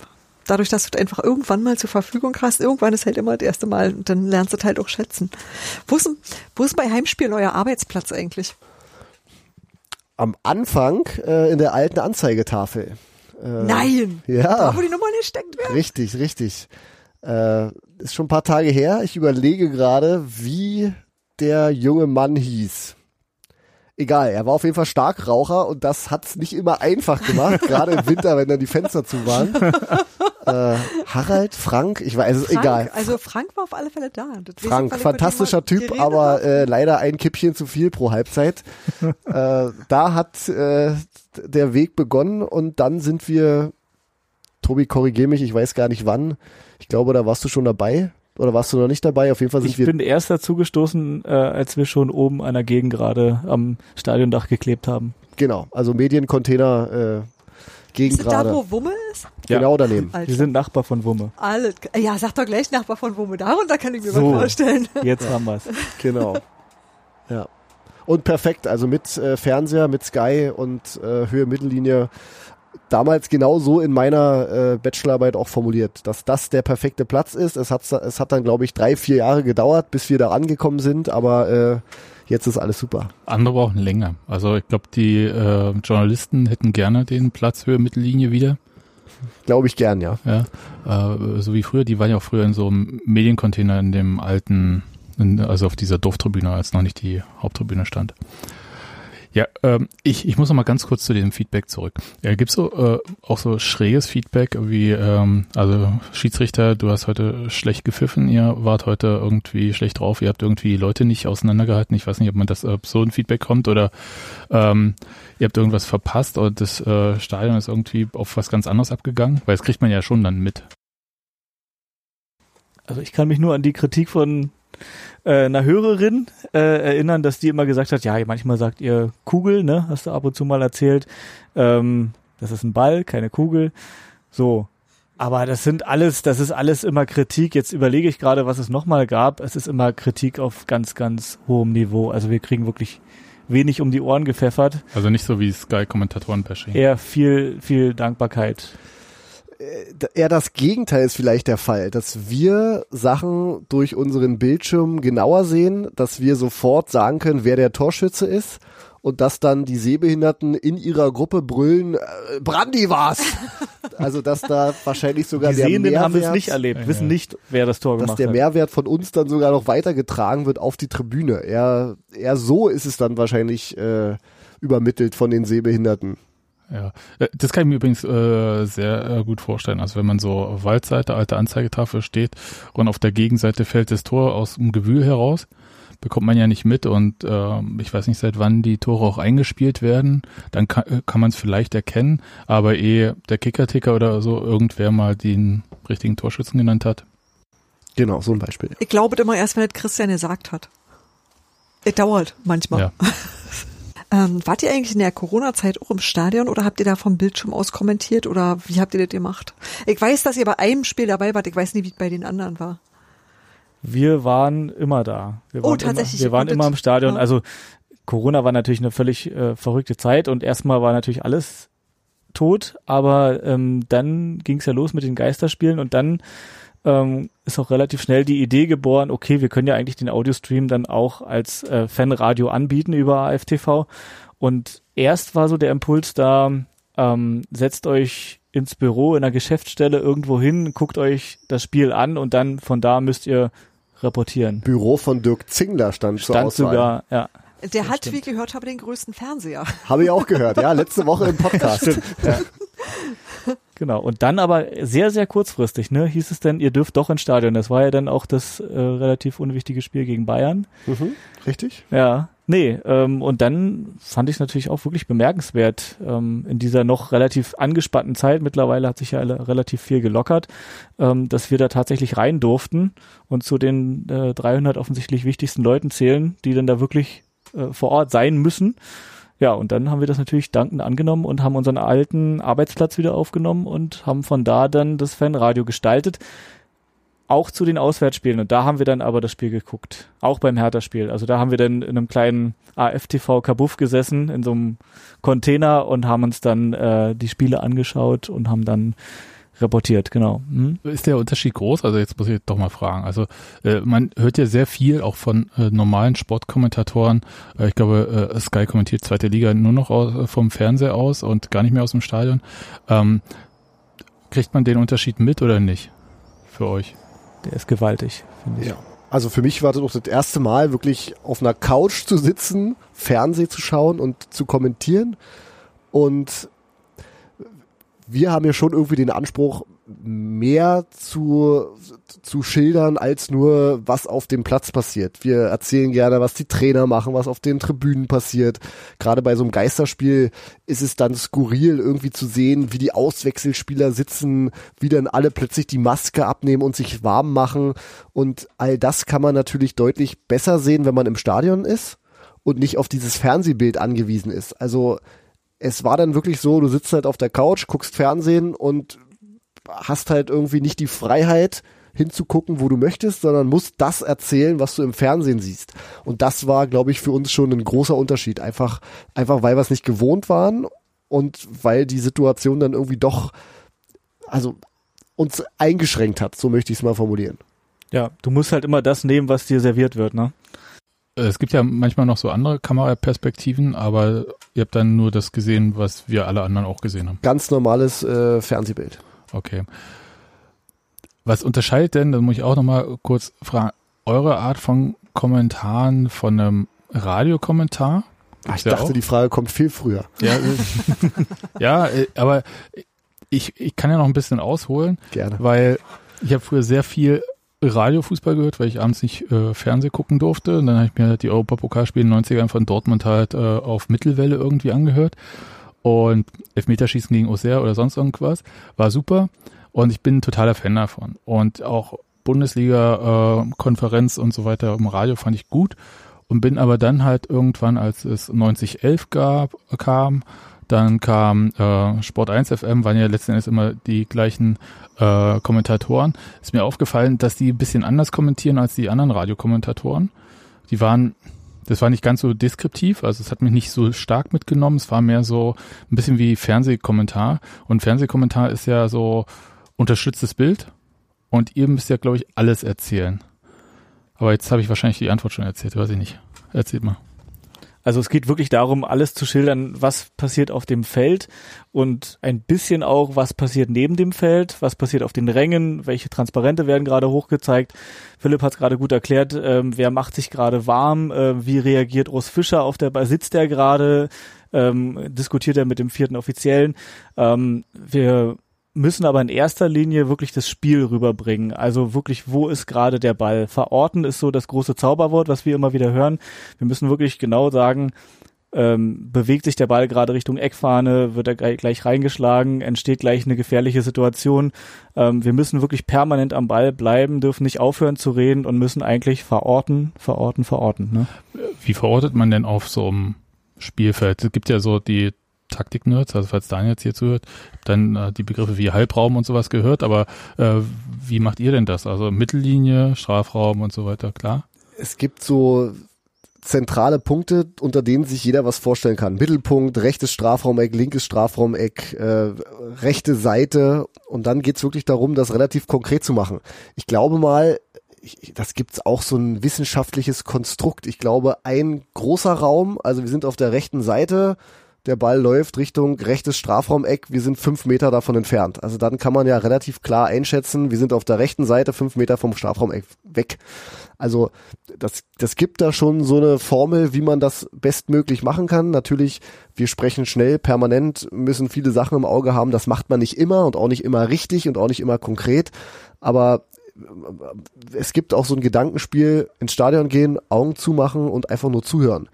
dadurch, dass du das einfach irgendwann mal zur Verfügung hast, irgendwann ist halt immer das erste Mal und dann lernst du das halt auch schätzen. Wo ist, wo ist bei Heimspielen euer Arbeitsplatz eigentlich? Am Anfang äh, in der alten Anzeigetafel. Äh, Nein! Ja. Da, wo die Nummer nicht steckt werden. Richtig, richtig. Äh, ist schon ein paar Tage her. Ich überlege gerade, wie der junge Mann hieß. Egal, er war auf jeden Fall Starkraucher und das hat's nicht immer einfach gemacht, gerade im Winter, wenn dann die Fenster zu waren. äh, Harald, Frank, ich weiß es, Frank, egal. Also Frank war auf alle Fälle da. Frank, fantastischer Typ, aber äh, leider ein Kippchen zu viel pro Halbzeit. äh, da hat äh, der Weg begonnen und dann sind wir, Tobi, korrigier mich, ich weiß gar nicht wann. Ich glaube, da warst du schon dabei. Oder warst du noch nicht dabei? Auf jeden Fall sind Ich wir bin erst dazu gestoßen, äh, als wir schon oben an der Gegend gerade am Stadiondach geklebt haben. genau, also Mediencontainer äh, gegen Ist das da, wo Wumme ist? Ja. Genau daneben. Alter. Wir sind Nachbar von Wumme. Alle, ja, sag doch gleich Nachbar von Wumme. Darunter kann ich mir So. was vorstellen. Jetzt haben wir's. Genau. Ja. Und perfekt, also mit äh, Fernseher, mit Sky und äh, Höhe Mittellinie. Damals genau so in meiner äh, Bachelorarbeit auch formuliert, dass das der perfekte Platz ist. Es hat, es hat dann, glaube ich, drei, vier Jahre gedauert, bis wir da angekommen sind, aber äh, jetzt ist alles super. Andere brauchen länger. Also ich glaube, die äh, Journalisten hätten gerne den Platz Höhe Mittellinie wieder. Glaube ich gern, ja. Ja, äh, so wie früher. Die waren ja auch früher in so einem Mediencontainer in dem alten, in, also auf dieser Dorftribüne, als noch nicht die Haupttribüne stand. Ja, ähm, ich, ich muss noch mal ganz kurz zu dem Feedback zurück. Ja, gibt's so äh, auch so schräges Feedback wie, ähm, also Schiedsrichter, du hast heute schlecht gepfiffen, ihr wart heute irgendwie schlecht drauf, ihr habt irgendwie Leute nicht auseinandergehalten. Ich weiß nicht, ob man das ob so ein Feedback kommt oder ähm, ihr habt irgendwas verpasst oder das äh, Stadion ist irgendwie auf was ganz anderes abgegangen, weil das kriegt man ja schon dann mit. Also ich kann mich nur an die Kritik von äh, einer Hörerin äh, erinnern, dass die immer gesagt hat, ja, manchmal sagt ihr Kugel, ne, hast du ab und zu mal erzählt. Ähm, das ist ein Ball, keine Kugel. So. Aber das sind alles, das ist alles immer Kritik. Jetzt überlege ich gerade, was es nochmal gab. Es ist immer Kritik auf ganz, ganz hohem Niveau. Also wir kriegen wirklich wenig um die Ohren gepfeffert. Also nicht so wie Sky-Kommentatoren-Bashing. Eher viel, viel Dankbarkeit. Eher das Gegenteil ist vielleicht der Fall, dass wir Sachen durch unseren Bildschirm genauer sehen, dass wir sofort sagen können, wer der Torschütze ist und dass dann die Sehbehinderten in ihrer Gruppe brüllen, äh, Brandi war's. also dass da wahrscheinlich sogar Die der Sehenden haben es Mehrwert, nicht erlebt, wissen nicht, wer das Tor dass gemacht der hat. Mehrwert von uns dann sogar noch weitergetragen wird auf die Tribüne. Eher, eher so ist es dann wahrscheinlich äh, übermittelt von den Sehbehinderten. Ja, Äh, das kann ich mir übrigens äh, sehr äh, gut vorstellen. Also wenn man so Waldseite, alte Anzeigetafel steht und auf der Gegenseite fällt das Tor aus dem Gewühl heraus, bekommt man ja nicht mit und äh, ich weiß nicht, seit wann die Tore auch eingespielt werden, dann kann, äh, kann man es vielleicht erkennen, aber eh der Kicker-Ticker oder so irgendwer mal den richtigen Torschützen genannt hat. Genau, so ein Beispiel. Ich glaube immer erst, wenn es Christian gesagt hat. Es dauert manchmal. Ja. Ähm, wart ihr eigentlich in der Corona-Zeit auch im Stadion oder habt ihr da vom Bildschirm aus kommentiert oder wie habt ihr das gemacht? Ich weiß, dass ihr bei einem Spiel dabei wart, ich weiß nicht, wie es bei den anderen war. Wir waren immer da. Wir Oh, waren tatsächlich, Immer, wir waren immer im Stadion. ja. Also Corona war natürlich eine völlig äh, verrückte Zeit und erstmal war natürlich alles tot, aber ähm, dann ging es ja los mit den Geisterspielen und dann ähm, ist auch relativ schnell die Idee geboren, okay, wir können ja eigentlich den Audiostream dann auch als äh, Fanradio anbieten über AFTV. Und erst war so der Impuls da, ähm, setzt euch ins Büro in einer Geschäftsstelle irgendwo hin, guckt euch das Spiel an und dann von da müsst ihr reportieren. Büro von Dirk Zingler stand, zur Stand Auswahl. sogar, ja. Der hat, stimmt. wie ich gehört habe, den größten Fernseher. Habe ich auch gehört, ja, letzte Woche im Podcast. Genau. Und dann aber sehr, sehr kurzfristig, ne, hieß es denn, ihr dürft doch ins Stadion. Das war ja dann auch das äh, relativ unwichtige Spiel gegen Bayern. Mhm, richtig? Ja. Nee, ähm, und dann fand ich es natürlich auch wirklich bemerkenswert, ähm, in dieser noch relativ angespannten Zeit, mittlerweile hat sich ja alle- relativ viel gelockert, ähm, dass wir da tatsächlich rein durften und zu den äh, 300 offensichtlich wichtigsten Leuten zählen, die dann da wirklich äh, vor Ort sein müssen. Ja, und dann haben wir das natürlich dankend angenommen und haben unseren alten Arbeitsplatz wieder aufgenommen und haben von da dann das Fanradio gestaltet. Auch zu den Auswärtsspielen. Und da haben wir dann aber das Spiel geguckt. Auch beim Hertha-Spiel. Also da haben wir dann in einem kleinen AFTV Kabuff gesessen, in so einem Container und haben uns dann äh, die Spiele angeschaut und haben dann reportiert, genau. Hm? Ist der Unterschied groß? Also jetzt muss ich doch mal fragen. Also äh, man hört ja sehr viel auch von äh, normalen Sportkommentatoren. Äh, ich glaube, äh, Sky kommentiert zweite Liga nur noch aus, äh, vom Fernseher aus und gar nicht mehr aus dem Stadion. Ähm, kriegt man den Unterschied mit oder nicht für euch? Der ist gewaltig, finde ich. Ja. Also für mich war das auch das erste Mal wirklich auf einer Couch zu sitzen, Fernseh zu schauen und zu kommentieren. Und wir haben ja schon irgendwie den Anspruch, mehr zu, zu schildern, als nur, was auf dem Platz passiert. Wir erzählen gerne, was die Trainer machen, was auf den Tribünen passiert. Gerade bei so einem Geisterspiel ist es dann skurril, irgendwie zu sehen, wie die Auswechselspieler sitzen, wie dann alle plötzlich die Maske abnehmen und sich warm machen. Und all das kann man natürlich deutlich besser sehen, wenn man im Stadion ist und nicht auf dieses Fernsehbild angewiesen ist. Also es war dann wirklich so, du sitzt halt auf der Couch, guckst Fernsehen und hast halt irgendwie nicht die Freiheit hinzugucken, wo du möchtest, sondern musst das erzählen, was du im Fernsehen siehst. Und das war, glaube ich, für uns schon ein großer Unterschied. Einfach, einfach weil wir es nicht gewohnt waren und weil die Situation dann irgendwie doch, also uns eingeschränkt hat, so möchte ich es mal formulieren. Ja, du musst halt immer das nehmen, was dir serviert wird, ne? Äh, Es gibt ja manchmal noch so andere Kameraperspektiven, aber ihr habt dann nur das gesehen, was wir alle anderen auch gesehen haben. Ganz normales äh, Fernsehbild. Okay. Was unterscheidet denn, da muss ich auch nochmal kurz fragen, eure Art von Kommentaren von einem Radiokommentar? Ach, ich Ja dachte, auch. die Frage kommt viel früher. Ja, äh, ja äh, aber ich, ich kann ja noch ein bisschen ausholen, Gerne. weil ich habe früher sehr viel Radiofußball gehört, weil ich abends nicht äh, Fernseh gucken durfte. Und dann habe ich mir die Europapokalspiele in den 90ern von Dortmund halt äh, auf Mittelwelle irgendwie angehört. Und Elfmeterschießen gegen Auxerre oder sonst irgendwas. War super. Und ich bin ein totaler Fan davon. Und auch Bundesliga, äh, und so weiter im Radio fand ich gut. Und bin aber dann halt irgendwann, als es 9011 gab, kam, dann kam äh, Sport 1 FM, waren ja letzten Endes immer die gleichen äh, Kommentatoren. Ist mir aufgefallen, dass die ein bisschen anders kommentieren als die anderen Radiokommentatoren. Die waren, das war nicht ganz so deskriptiv, also es hat mich nicht so stark mitgenommen. Es war mehr so ein bisschen wie Fernsehkommentar. Und Fernsehkommentar ist ja so unterstütztes Bild. Und ihr müsst ja, glaube ich, alles erzählen. Aber jetzt habe ich wahrscheinlich die Antwort schon erzählt, weiß ich nicht. Erzählt mal. Also es geht wirklich darum, alles zu schildern, was passiert auf dem Feld und ein bisschen auch, was passiert neben dem Feld, was passiert auf den Rängen, welche Transparente werden gerade hochgezeigt. Philipp hat es gerade gut erklärt, ähm, wer macht sich gerade warm, äh, wie reagiert Urs Fischer auf der Ball, sitzt er gerade, ähm, diskutiert er mit dem vierten Offiziellen. Ähm, wir müssen aber in erster Linie wirklich das Spiel rüberbringen. Also wirklich, wo ist gerade der Ball? Verorten ist so das große Zauberwort, was wir immer wieder hören. Wir müssen wirklich genau sagen, ähm, bewegt sich der Ball gerade Richtung Eckfahne, wird er gleich, reingeschlagen, entsteht gleich eine gefährliche Situation. Ähm, wir müssen wirklich permanent am Ball bleiben, dürfen nicht aufhören zu reden und müssen eigentlich verorten, verorten, verorten. Ne? Wie verortet man denn auf so einem Spielfeld? Es gibt ja so die Taktik-Nerds, also falls Daniel jetzt hier zuhört, dann äh, die Begriffe wie Halbraum und sowas gehört, aber äh, wie macht ihr denn das? Also Mittellinie, Strafraum und so weiter, klar? Es gibt so zentrale Punkte, unter denen sich jeder was vorstellen kann. Mittelpunkt, rechtes Strafraumeck, linkes Strafraumeck, äh, rechte Seite und dann geht's wirklich darum, das relativ konkret zu machen. Ich glaube mal, ich, das gibt's auch so ein wissenschaftliches Konstrukt. Ich glaube, ein großer Raum, also wir sind auf der rechten Seite, der Ball läuft Richtung rechtes Strafraumeck, wir sind fünf Meter davon entfernt. Also dann kann man ja relativ klar einschätzen, wir sind auf der rechten Seite fünf Meter vom Strafraumeck weg. Also das, das gibt da schon so eine Formel, wie man das bestmöglich machen kann. Natürlich, wir sprechen schnell, permanent, müssen viele Sachen im Auge haben. Das macht man nicht immer und auch nicht immer richtig und auch nicht immer konkret. Aber es gibt auch so ein Gedankenspiel, ins Stadion gehen, Augen zumachen und einfach nur zuhören.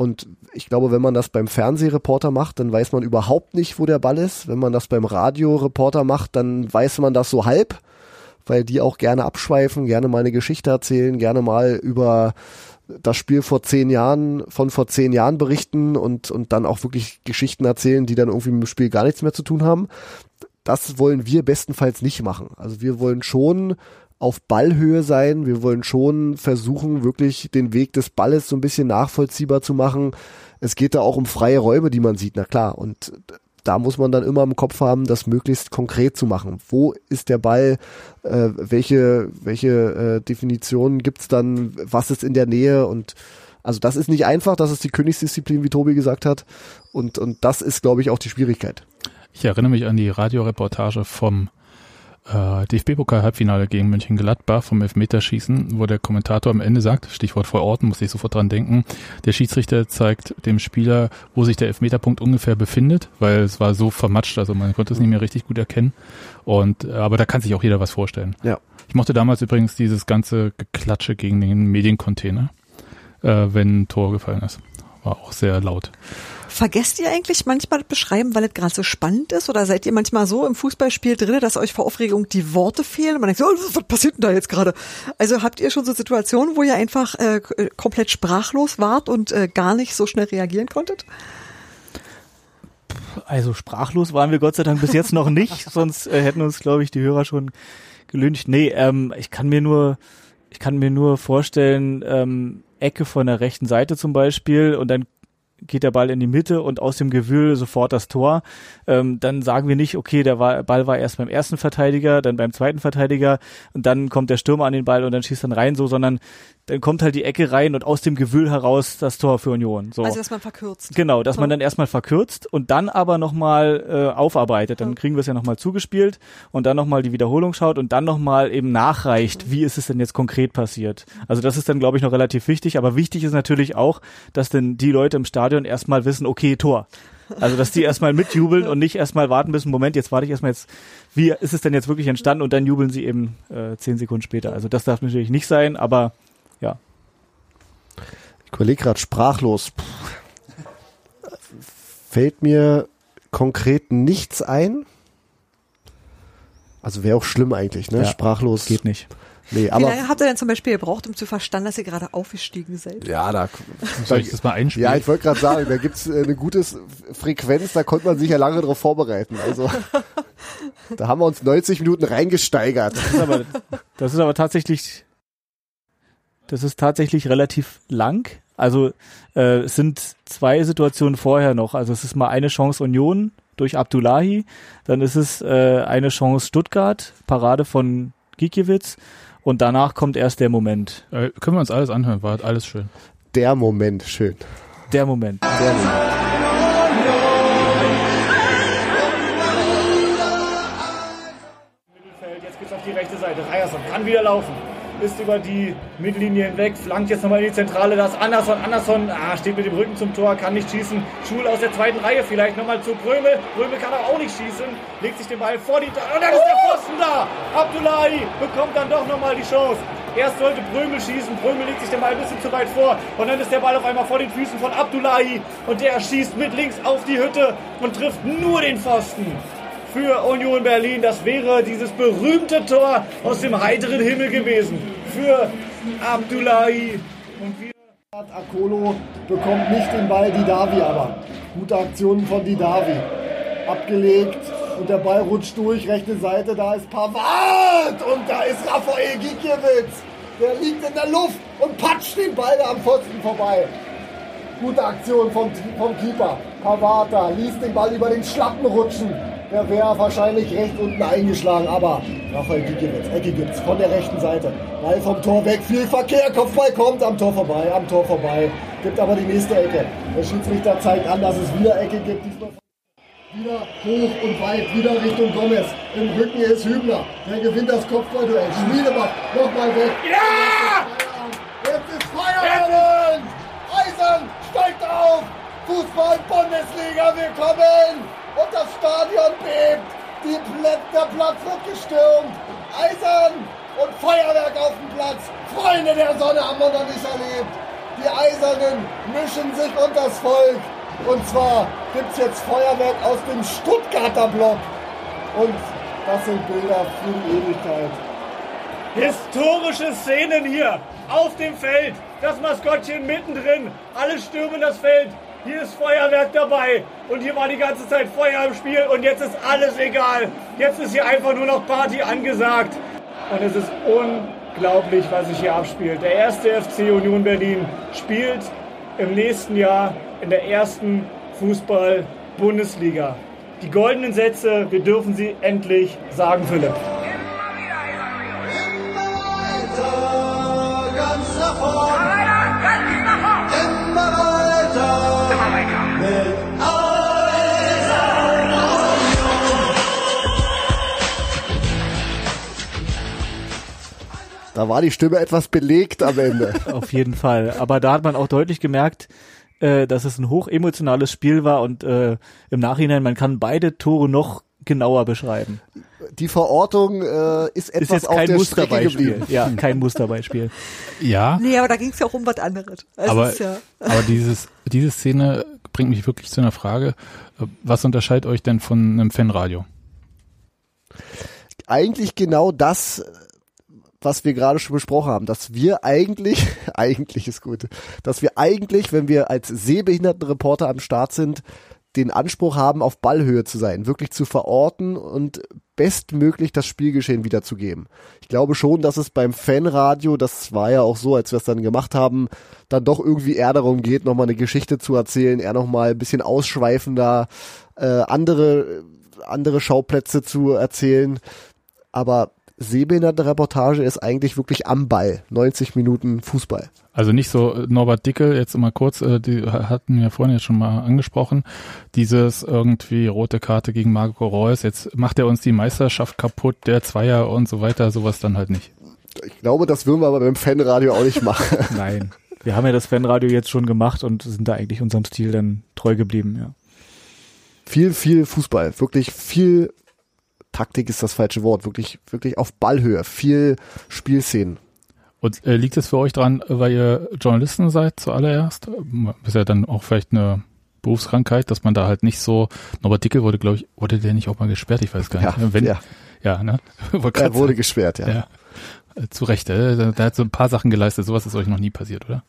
Und ich glaube, wenn man das beim Fernsehreporter macht, dann weiß man überhaupt nicht, wo der Ball ist. Wenn man das beim Radioreporter macht, dann weiß man das so halb, weil die auch gerne abschweifen, gerne mal eine Geschichte erzählen, gerne mal über das Spiel vor zehn Jahren, von vor zehn Jahren berichten und, und dann auch wirklich Geschichten erzählen, die dann irgendwie mit dem Spiel gar nichts mehr zu tun haben. Das wollen wir bestenfalls nicht machen. Also wir wollen schon auf Ballhöhe sein. Wir wollen schon versuchen, wirklich den Weg des Balles so ein bisschen nachvollziehbar zu machen. Es geht da auch um freie Räume, die man sieht, na klar. Und da muss man dann immer im Kopf haben, das möglichst konkret zu machen. Wo ist der Ball? Äh, welche welche äh, Definitionen gibt's dann? Was ist in der Nähe? Und also das ist nicht einfach. Das ist die Königsdisziplin, wie Tobi gesagt hat. Und und das ist, glaube ich, auch die Schwierigkeit. Ich erinnere mich an die Radioreportage vom äh, DFB-Pokal-Halbfinale gegen Mönchengladbach vom Elfmeterschießen, wo der Kommentator am Ende sagt, Stichwort vor Ort, muss ich sofort dran denken, der Schiedsrichter zeigt dem Spieler, wo sich der Elfmeterpunkt ungefähr befindet, weil es war so vermatscht, also man konnte es nicht mehr richtig gut erkennen. Und äh, aber da kann sich auch jeder was vorstellen. Ja. Ich mochte damals übrigens dieses ganze Geklatsche gegen den Mediencontainer, äh, wenn ein Tor gefallen ist. War auch sehr laut. Vergesst ihr eigentlich manchmal beschreiben, weil es gerade so spannend ist? Oder seid ihr manchmal so im Fußballspiel drin, dass euch vor Aufregung die Worte fehlen? Und man denkt so, oh, was passiert denn da jetzt gerade? Also habt ihr schon so Situationen, wo ihr einfach äh, komplett sprachlos wart und äh, gar nicht so schnell reagieren konntet? Also sprachlos waren wir Gott sei Dank bis jetzt noch nicht, sonst äh, hätten uns, glaube ich, die Hörer schon gelüncht. Nee, ähm, ich kann mir nur, ich kann mir nur vorstellen, ähm, Ecke von der rechten Seite zum Beispiel und dann geht der Ball in die Mitte und aus dem Gewühl sofort das Tor. Ähm, dann sagen wir nicht, okay, der Ball war erst beim ersten Verteidiger, dann beim zweiten Verteidiger und dann kommt der Stürmer an den Ball und dann schießt dann rein so, sondern dann kommt halt die Ecke rein und aus dem Gewühl heraus das Tor für Union. So. Also dass man verkürzt. Genau, dass man dann erstmal verkürzt und dann aber nochmal äh, aufarbeitet. Dann kriegen wir es ja nochmal zugespielt und dann nochmal die Wiederholung schaut und dann nochmal eben nachreicht, wie ist es denn jetzt konkret passiert. Also das ist dann, glaube ich, noch relativ wichtig. Aber wichtig ist natürlich auch, dass denn die Leute im Stadion erstmal wissen, okay, Tor. Also, dass die erstmal mitjubeln und nicht erstmal warten müssen, Moment, jetzt warte ich erstmal jetzt, wie ist es denn jetzt wirklich entstanden und dann jubeln sie eben äh, zehn Sekunden später. Also das darf natürlich nicht sein, aber ja. Ich überlege gerade sprachlos. Puh. Fällt mir konkret nichts ein. Also wäre auch schlimm eigentlich, ne? Ja, Sprachlos. Geht nicht. Nee, Wie aber lange habt ihr denn zum Beispiel gebraucht, um zu verstanden, dass ihr gerade aufgestiegen seid? ja, da, Soll ich das mal einspielen? ja, ich wollte gerade sagen, da gibt's äh, eine gute Frequenz, da konnte man sich ja lange darauf vorbereiten. Also da haben wir uns 90 Minuten reingesteigert. Das ist aber, das ist aber tatsächlich, das ist tatsächlich relativ lang. Also äh, es sind zwei Situationen vorher noch. Also es ist mal eine Chance Union durch Abdullahi, dann ist es äh, eine Chance Stuttgart, Parade von Gikiewicz und danach kommt erst der Moment. Äh, können wir uns alles anhören, war alles schön. Der Moment, schön. Der Moment. Der Moment. Mittelfeld, jetzt geht's auf die rechte Seite. Ryerson kann wieder laufen. Ist über die Mittellinie hinweg, flankt jetzt nochmal in die Zentrale. Das Anderson. Anderson ah, steht mit dem Rücken zum Tor, kann nicht schießen. Schul aus der zweiten Reihe vielleicht nochmal zu Brömel. Brömel kann auch nicht schießen. Legt sich den Ball vor die. Und dann ist der Pfosten da. Abdullahi bekommt dann doch nochmal die Chance. Erst sollte Brömel schießen. Brömel legt sich den Ball ein bisschen zu weit vor. Und dann ist der Ball auf einmal vor den Füßen von Abdullahi. Und der schießt mit links auf die Hütte und trifft nur den Pfosten für Union Berlin. Das wäre dieses berühmte Tor aus dem heiteren Himmel gewesen für Abdullahi. Und wir Akolo bekommt nicht den Ball, Didavi aber. Gute Aktionen von Didavi. Abgelegt und der Ball rutscht durch, rechte Seite, da ist Pavard und da ist Rafael Gikiewicz. Der liegt in der Luft und patscht den Ball da am Pfosten vorbei. Gute Aktion vom, vom Keeper. Pavard da, ließ den Ball über den Schlappen rutschen. Der wäre wahrscheinlich rechts unten eingeschlagen, aber Rafael Gikiewicz, Ecke gibt's von der rechten Seite. Ball vom Tor weg, viel Verkehr, Kopfball kommt am Tor vorbei, am Tor vorbei. Gibt aber die nächste Ecke. Der Schiedsrichter zeigt an, dass es wieder Ecke gibt. Diesmal wieder hoch und weit, wieder Richtung Gomez. Im Rücken ist Hübner. Der gewinnt das Kopfballduell. Schmiedebach, nochmal weg. Ja! Jetzt ist Feierabend! Eisern steigt auf! Fußball-Bundesliga, willkommen! Und das Stadion bebt! Die Pla der Platz wird gestürmt! Eisern und Feuerwerk auf dem Platz! Freunde der Sonne haben wir noch nicht erlebt! Die Eisernen mischen sich unter das Volk! Und zwar gibt's jetzt Feuerwerk aus dem Stuttgarter Block! Und das sind Bilder für die Ewigkeit. Historische Szenen hier auf dem Feld. Das Maskottchen mittendrin. Alle stürmen das Feld. Hier ist Feuerwerk dabei. Und hier war die ganze Zeit Feuer im Spiel. Und jetzt ist alles egal. Jetzt ist hier einfach nur noch Party angesagt. Und es ist unglaublich, was sich hier abspielt. Der erste FC Union Berlin spielt im nächsten Jahr in der ersten Fußball-Bundesliga. Die goldenen Sätze, wir dürfen sie endlich sagen, Philipp. ganz nach vorn. Immer weiter. Da war die Stimme etwas belegt am Ende. Auf jeden Fall. Aber da hat man auch deutlich gemerkt, äh, dass es ein hochemotionales Spiel war und äh, im Nachhinein, man kann beide Tore noch genauer beschreiben. Die Verortung äh, ist Ist etwas jetzt auf kein der Strecke Musterbeispiel. geblieben. Ja, kein Musterbeispiel. Ja, Nee, aber da ging es ja auch um was anderes. Also aber, ist ja, aber dieses, diese Szene bringt mich wirklich zu einer Frage. Was unterscheidet euch denn von einem Fanradio? Eigentlich genau das, was wir gerade schon besprochen haben, dass wir eigentlich, eigentlich ist gut, dass wir eigentlich, wenn wir als Sehbehindertenreporter am Start sind, den Anspruch haben, auf Ballhöhe zu sein, wirklich zu verorten und bestmöglich das Spielgeschehen wiederzugeben. Ich glaube schon, dass es beim Fanradio, das war ja auch so, als wir es dann gemacht haben, dann doch irgendwie eher darum geht, nochmal eine Geschichte zu erzählen, eher nochmal ein bisschen ausschweifender, äh, andere, andere Schauplätze zu erzählen. Aber Sehbehindertenreportage ist eigentlich wirklich am Ball. 90 Minuten Fußball. Also nicht so äh, Norbert Dickel, jetzt mal kurz, äh, die hatten wir vorhin jetzt schon mal angesprochen, dieses irgendwie rote Karte gegen Marco Reus, jetzt macht er uns die Meisterschaft kaputt, der Zweier und so weiter, sowas dann halt nicht. Ich glaube, das würden wir aber beim Fanradio auch nicht machen. Nein. Wir haben ja das Fanradio jetzt schon gemacht und sind da eigentlich unserem Stil dann treu geblieben, ja. viel, viel Fußball. Wirklich viel Taktik ist das falsche Wort. Wirklich, wirklich auf Ballhöhe. Viel Spielszenen. Und äh, liegt es für euch dran, weil ihr Journalisten seid zuallererst? Ist ja dann auch vielleicht eine Berufskrankheit, dass man da halt nicht so, Norbert Dickel wurde, glaube ich, wurde der nicht auch mal gesperrt? Ich weiß gar nicht. Ja, Wenn, ja. ja ne? Er wurde gesperrt, ja. Ja. Äh, Zu Recht, äh, der hat so ein paar Sachen geleistet, sowas ist euch noch nie passiert, oder?